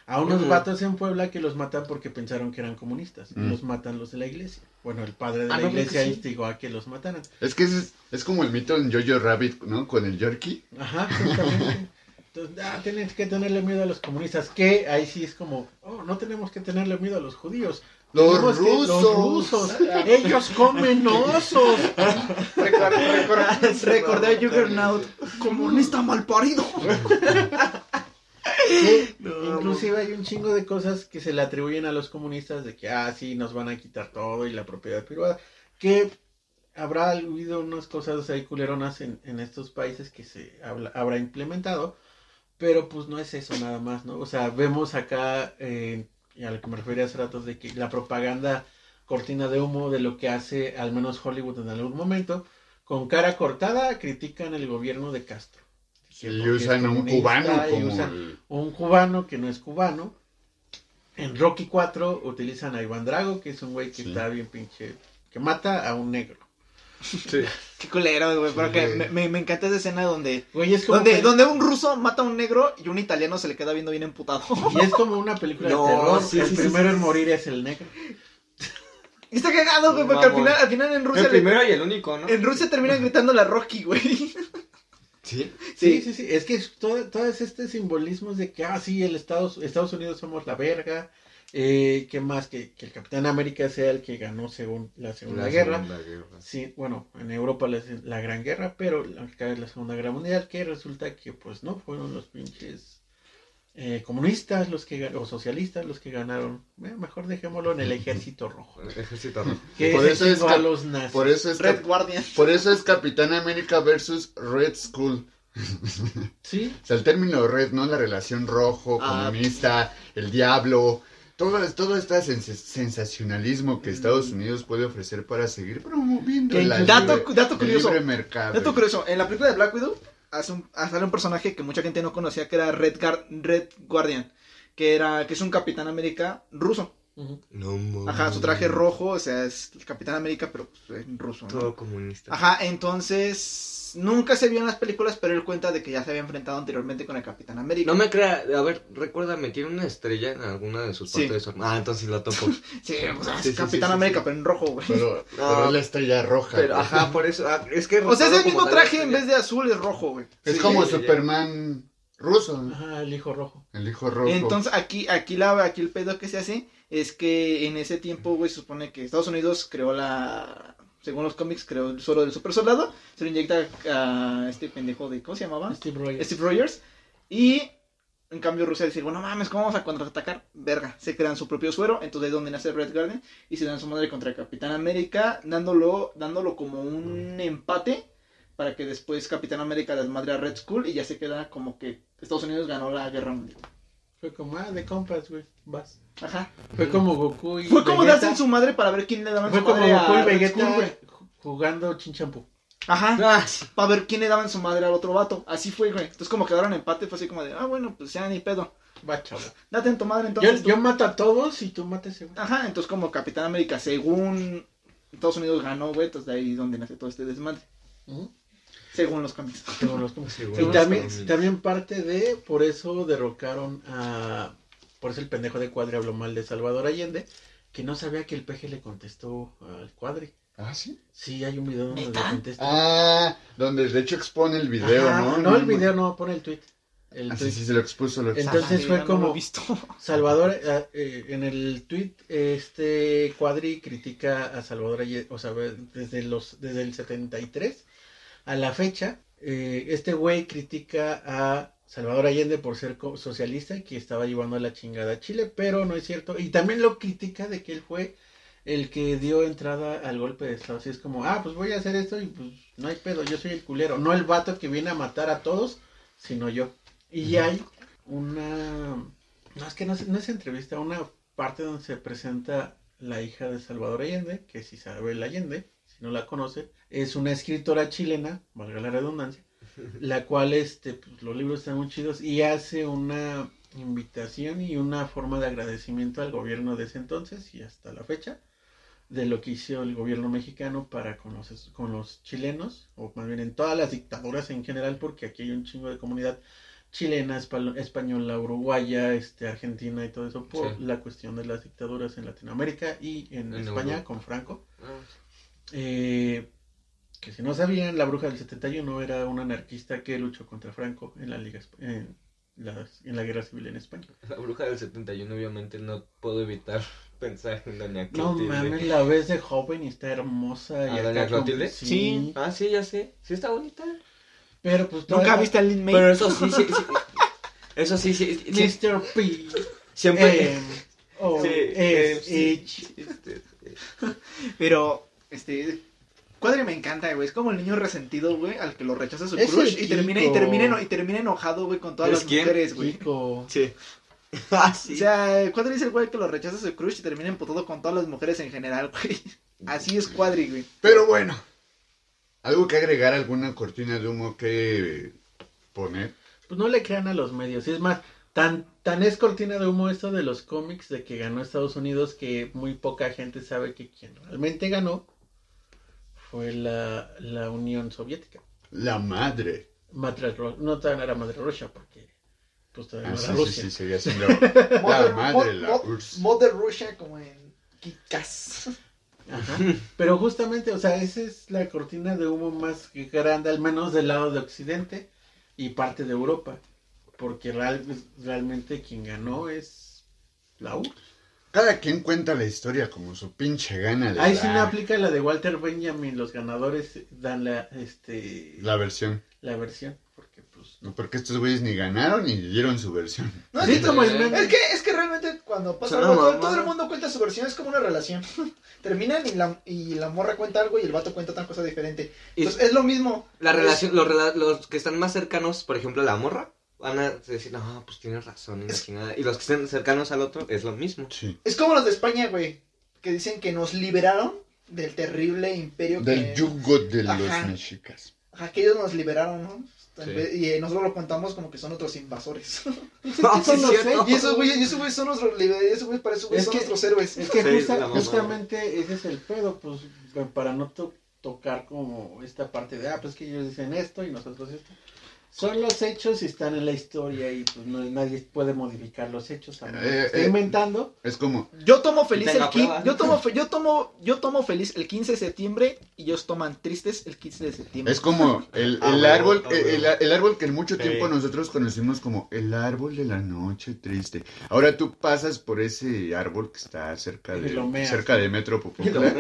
A unos Ujú. vatos en Puebla que los matan porque pensaron que eran comunistas. Mm. Los matan los de la iglesia. Bueno, el padre de Ah, la no, iglesia sí. instigó a que los mataran. Es que es, es como el mito en Jojo Rabbit, ¿no? Con el Yorkie. Ajá, justamente. Entonces, ah, tienes que tenerle miedo a los comunistas. Que ahí sí es como, oh, no tenemos que tenerle miedo a los judíos. Los rusos. los rusos. Ellos comen osos. Recor- recor- recordé a Juggernaut, comunista malparido. Que inclusive hay un chingo de cosas que se le atribuyen a los comunistas de que, ah, sí, nos van a quitar todo y la propiedad privada. Que habrá habido unas cosas ahí culeronas en, en estos países que se habla- habrá implementado, pero pues no es eso nada más, ¿no? O sea, vemos acá, eh, y a lo que me refería hace rato, de que la propaganda cortina de humo de lo que hace al menos Hollywood en algún momento, con cara cortada critican el gobierno de Castro. Que Y usan un cubano como usan el- un cubano que no es cubano. En Rocky 4 utilizan a Iván Drago, que es un güey que Sí. está bien pinche, que mata a un negro. Sí. Qué culero, güey. Pero que me, me, me encanta esa escena donde, Güey, es como, donde, que- donde un ruso mata a un negro y un italiano se le queda viendo bien emputado. y es como una película No, de terror. sí, el sí, primero sí, en sí. morir es el negro. Y está cagado, güey, No, porque al final, al final en Rusia El le- primero y el único, ¿no? en Rusia terminan gritando la Rocky, güey. Sí. Sí, sí, sí. Es que todo, todos estos simbolismos de que, ah, sí, el Estados, Estados Unidos somos la verga. Eh, ¿Qué más? Que, que el Capitán América sea el que ganó según la Segunda La Guerra. Segunda Guerra. Sí, bueno, en Europa la, la Gran Guerra, pero acá es la Segunda Guerra Mundial, que resulta que pues no, fueron los pinches eh, comunistas los que o socialistas los que ganaron. Eh, mejor dejémoslo en el ejército rojo. El Ejército rojo. Que Por eso es a los nazis. Por eso es Red Guardian. por eso es Capitán América versus Red Skull. Sí, O sea, el término red, ¿no? La relación rojo, Ah. comunista, el diablo. Todo, todo este sens- sensacionalismo que Estados Unidos puede ofrecer para seguir promoviendo Que la dato- libre- dato el curioso. libre mercado. Dato curioso, en la película de Black Widow hace un, sale un personaje que mucha gente no conocía que era Red, Guard- Red Guardian, que era que es un Capitán América ruso. Mames. Ajá, su traje rojo, o sea, es el Capitán América, pero pues, en ruso. ¿no? Todo comunista. Ajá, entonces nunca se vio en las películas, pero él cuenta de que ya se había enfrentado anteriormente con el Capitán América. No me crea, a ver, recuérdame, ¿tiene una estrella en alguna de sus Sí. partes de su arma? Ah, entonces lo topo. Sí, o sea, es Sí, sí, Capitán América, sí. pero en rojo, güey. Pero, No. pero es la estrella roja. Pero, ajá, por eso, ah, es que... O sea, es el mismo la traje, en vez de azul es rojo, güey. Es Sí, como. Superman ruso, Ajá, el hijo rojo. el hijo rojo. Entonces, aquí, aquí, la, aquí el pedo que se hace es que en ese tiempo, güey, se supone que Estados Unidos creó la... Según los cómics, creó el suero del super soldado. Se lo inyecta a este pendejo de... ¿Cómo se llamaba? Steve Rogers. Steve Rogers. Y en cambio Rusia dice, bueno, mames, ¿cómo vamos a contraatacar? Verga, se crean su propio suero, entonces es donde nace Red Guardian y se dan su madre contra el Capitán América, dándolo, dándolo como un empate para que después Capitán América desmadre a Red Skull y ya se queda como que Estados Unidos ganó la guerra mundial. Fue como, ah, de compas, güey, vas. Ajá. Fue como Goku y Fue como Vegeta. darse en su madre para ver quién le daba en Fue su como madre Goku y Vegeta güey. ju- jugando chinchampú. Ajá. Ah. Para ver quién le daba en su madre al otro vato. Así fue, güey. Entonces como quedaron empate fue así como de, ah, bueno, pues ya ni pedo. va, chavo. Date en tu madre Yo, entonces. tú. yo mato a todos y tú mates a ese güey. Ajá, entonces como Capitán América, según Estados Unidos ganó, güey, entonces de ahí donde nace todo este desmadre. Ujú. Según los cómics. Según los cómics. Según Y los también, cómics. también parte de, por eso derrocaron a, por eso el pendejo de Cuadri habló mal de Salvador Allende, que no sabía que el peje le contestó al Cuadri. ¿Ah, sí? Sí, hay un video donde le contesta. Ah, donde de hecho expone el video, Ajá, ¿no? No, el video, no, pone el tweet. El Ah, sí, tweet. sí, se lo expuso. Lo expuso. Entonces Ah, fue mira, no lo como- visto. Salvador, eh, eh, en el tweet, este Cuadri critica a Salvador Allende, o sea, desde, los, desde el 73 a la fecha, eh, este güey critica a Salvador Allende por ser socialista y que estaba llevando la chingada a Chile, pero no es cierto. Y también lo critica de que él fue el que dio entrada al golpe de Estado. Así es como, ah, pues voy a hacer esto y pues no hay pedo, yo soy el culero. No el vato que viene a matar a todos, sino yo. Y hay una... No, es que no, es- no es entrevista, una parte donde se presenta la hija de Salvador Allende, que es Isabel Allende, si no la conoce, es una escritora chilena, valga la redundancia, la cual, este, pues, los libros están muy chidos y hace una invitación y una forma de agradecimiento al gobierno de ese entonces y hasta la fecha de lo que hizo el gobierno mexicano para con los, con los chilenos, o más bien en todas las dictaduras en general, porque aquí hay un chingo de comunidad chilena, espa- española, uruguaya, este, argentina y todo eso por Sí. la cuestión de las dictaduras en Latinoamérica y en, En España Europa. con Franco. Ah, Eh, que si no sabían, la bruja del 71 era una anarquista que luchó contra Franco en la liga en la, en la guerra civil en España. La bruja del 71, obviamente, no puedo evitar pensar en Doña No Clotilde. mames, la ves de joven y está hermosa. y ¿A acá Doña como- Clotilde? Sí. Sí. Ah, sí, ya sé. Sí está bonita. Pero pues ¿Nunca viste a Lin May? Pero eso sí, sí, sí. Eso sí, sí. sí, Mr. P. siempre. M, O, Sí, S, eh, sí. H. Este, eh, Pero, este. Cuadri me encanta, güey. Es como el niño resentido, güey, al que lo rechaza su Es crush y termina, y termina, y termina enojado, güey, con todas ¿Es las quién? mujeres, güey. Chico. Sí. Ah, sí. O sea, Cuadri es el güey que lo rechaza su crush y termina emputado con todas las mujeres en general, güey. Así es Cuadri, güey. Pero bueno, algo que agregar, alguna cortina de humo que poner. Pues no le crean a los medios. Y es más, tan, tan es cortina de humo esto de los cómics de que ganó Estados Unidos que muy poca gente sabe que quien realmente ganó fue la, la Unión Soviética. La madre. Madre no no era Madre Rusia porque pues todavía Ah, no sí, era sí, Rusia. sí, seguía siendo la madre, la Mod- URSS. Mother Russia como en Kikas. Ajá. Pero justamente, o sea, esa es la cortina de humo más grande, al menos del lado de Occidente y parte de Europa. Porque real- realmente quien ganó es la URSS. Cada quien cuenta la historia como su pinche gana. Ahí sí no aplica la de Walter Benjamin, los ganadores dan la, este, La versión. la versión. Porque pues... No, porque estos güeyes ni ganaron ni dieron su versión. No, Sí, es, que, como es que es que realmente cuando pasa algo, todo, el mundo cuenta su versión, es como una relación. Terminan y la, y la morra cuenta algo y el vato cuenta otra cosa diferente. Y- Entonces es lo mismo. La Es- relación, los, rela- los que están más cercanos, por ejemplo, la morra, van a decir, no, pues tienes razón, y, la chingada". y los que estén cercanos al otro es lo mismo. Sí. Es como los de España, güey, que dicen que nos liberaron del terrible imperio Del que... yugo de los mexicas. Ajá, que ellos nos liberaron, ¿no? Sí. Y eh, nosotros lo contamos como que son otros invasores. Ah, sí, cierto. hechos. y esos güeyes, esos güeyes son nuestros esos güeyes para esos güeyes Es son que- nuestros héroes. Es que Sí, justa- justamente ese es el pedo, pues para no to- tocar como esta parte de, ah, pues que ellos dicen esto y nosotros esto. Son los hechos y están en la historia y pues no, nadie puede modificar los hechos. Eh, eh. inventando. Es como, Yo tomo feliz el pruebas. yo tomo fe- yo tomo yo tomo feliz el 15 de septiembre y ellos toman tristes el 15 de septiembre. es como el, Ah, el árbol, ah, el, árbol que en mucho tiempo nosotros conocimos como el árbol de la noche triste. Ahora tú pasas por ese árbol que está cerca de, cerca de Metro Popocla.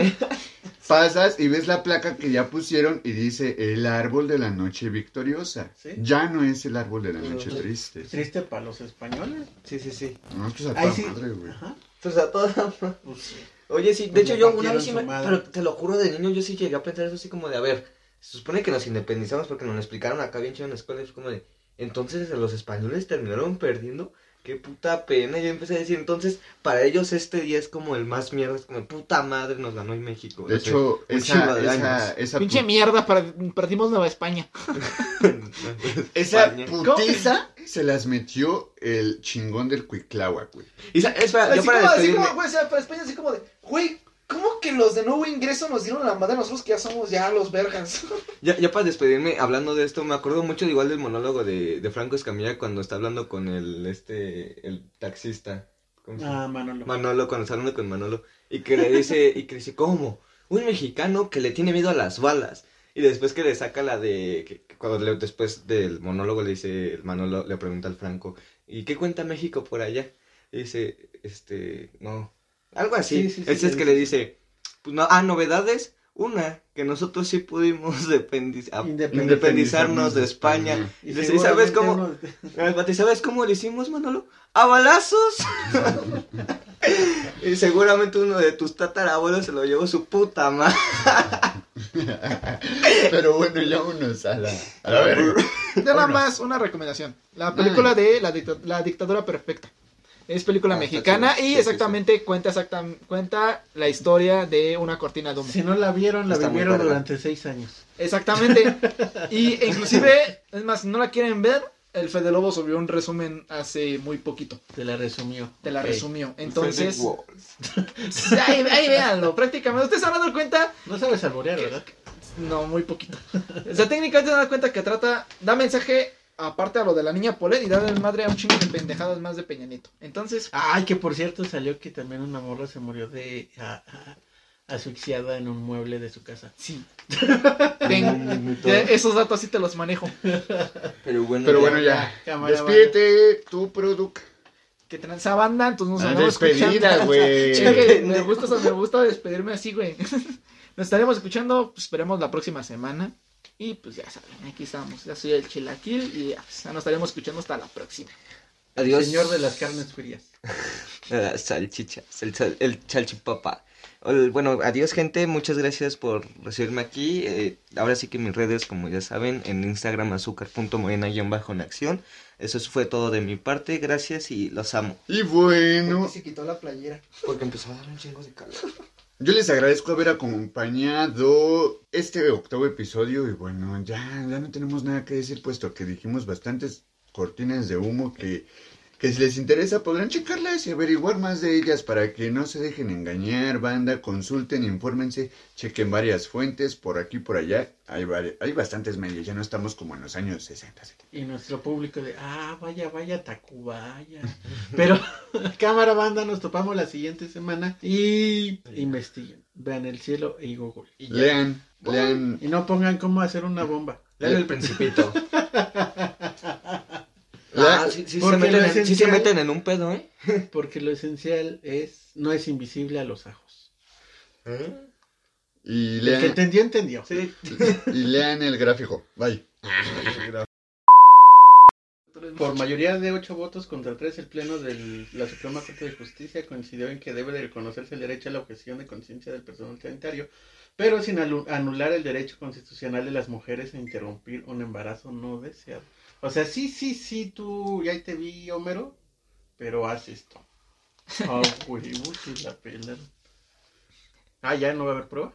Pasas y ves la placa que ya pusieron y dice el árbol de la noche victoriosa. Sí. Ya no es el árbol de la No. noche triste. Triste para los españoles. Sí, sí, sí. No, pues a toda sí. madre, güey. Ajá. Pues a toda Pues, sí. Oye, sí, de Pues hecho yo una vez sí me... madre. Pero te lo juro, de niño yo sí llegué a pensar eso así como de, a ver, se supone que nos independizamos porque nos lo explicaron acá bien chido en la escuela y fue como de, entonces los españoles terminaron perdiendo. Qué puta pena. Yo empecé a decir, entonces, para ellos este día es como el más mierda, es como puta madre, nos ganó en México. De hecho, esa, de esa, Pinche pu- mierda, para- perdimos Nueva España. esa España. putiza se las metió el chingón del Cuicláhuac, güey. Y sa- espera, Así yo para como, así como, güey, o sea, para España así como de, güey, ¿cómo que los de nuevo ingreso nos dieron la madre a nosotros que ya somos ya los vergas? Ya, ya para despedirme, hablando de esto, me acuerdo mucho igual del monólogo de, de Franco Escamilla cuando está hablando con el, este, el taxista. ¿Cómo se llama? Ah, Manolo. Manolo, cuando está hablando con Manolo. Y que le dice, y que dice, ¿cómo? Un mexicano que le tiene miedo a las balas. Y después que le saca la de, que, que cuando le- después del monólogo le dice, el Manolo le pregunta al Franco, ¿y qué cuenta México por allá? Y dice, este, no, algo así. Sí, sí, sí, Ese es sí, que le dice, pues no, ah, novedades, una, que nosotros sí pudimos dependiz- a- Independizarnos de España. España. Y le dice, ¿y sabes cómo? seguramente ¿Y sabes cómo lo hicimos, Manolo? ¡A balazos! y seguramente uno de tus tatarabuelos se lo llevó su puta madre. Pero bueno, ya unos a la, a la verga. Nada más una recomendación. La película de la, dicta- La dictadura perfecta. Es película Ah, mexicana y Sí, sí, exactamente cuenta exactam- cuenta la historia de una cortina de humo. Si no la vieron, la vivieron durante seis años. Exactamente. y inclusive, es más, si no la quieren ver, el Fede Lobo subió un resumen hace muy poquito. Te la resumió. Te la resumió. Entonces, ahí, ahí véanlo. Prácticamente, ustedes se van a dar cuenta No sabes alborear, ¿verdad? No, muy poquito. O sea, técnicamente se dan cuenta que trata, da mensaje aparte a lo de la niña Polet y da de madre a un chingo de pendejadas más de Peña Nieto. Entonces, Ay, que por cierto salió que también una morra se murió de a- a- asfixiada en un mueble de su casa. sí. De- esos datos sí te los manejo. Pero bueno, Pero ya- bueno, ya. Cámara, Despídete, tu product. Que transa banda, entonces nos Ah, despedida, güey. Me gusta, me gusta despedirme así, güey. Nos estaremos escuchando, pues, esperemos la próxima semana. Y pues ya saben, aquí estamos. Ya soy el Chilaquil y ya, pues, ya nos estaremos escuchando hasta la próxima. Adiós. Señor de las carnes frías. Salchichas, el, sal- el chalchipapa. Bueno, adiós gente, muchas gracias por recibirme aquí. Eh, ahora sí que mis redes, como ya saben, en Instagram azúcar.morena-en acción. Eso fue todo de mi parte, gracias y los amo. Y bueno, se quitó la playera. Porque empezó a dar un chingo de calor. Yo les agradezco haber acompañado este octavo episodio. Y bueno, ya, ya no tenemos nada que decir, puesto que dijimos bastantes cortinas de humo que, que si les interesa podrán checarlas y averiguar más de ellas para que no se dejen engañar, banda, consulten, infórmense, chequen varias fuentes por aquí por allá. Hay, hay bastantes medios, ya no estamos como en los años 60, 70. Y nuestro público de, ah, vaya, vaya, Tacubaya. Pero, cámara banda, nos topamos la siguiente semana y investiguen. Vean el cielo y Google. Y, ya. Lean, lean. y no pongan cómo hacer una bomba. Dale el principito. Ah, sí, sí se meten en, sí se esencial- meten en un pedo, ¿eh? Porque lo esencial es, no es invisible a los ajos. Y El que lean, entendió, entendió. Sí. y lean el gráfico. Bye. Por mayoría de ocho votos contra tres, el Pleno de la Suprema Corte de Justicia coincidió en que debe de reconocerse el derecho a la objeción de conciencia del personal sanitario, pero sin anular el derecho constitucional de las mujeres a interrumpir un embarazo no deseado. O sea, sí, sí, sí, tú, ya te vi, Homero, pero haz esto. Ah, huevo, que la pelan. Ah, ya no va a haber prueba.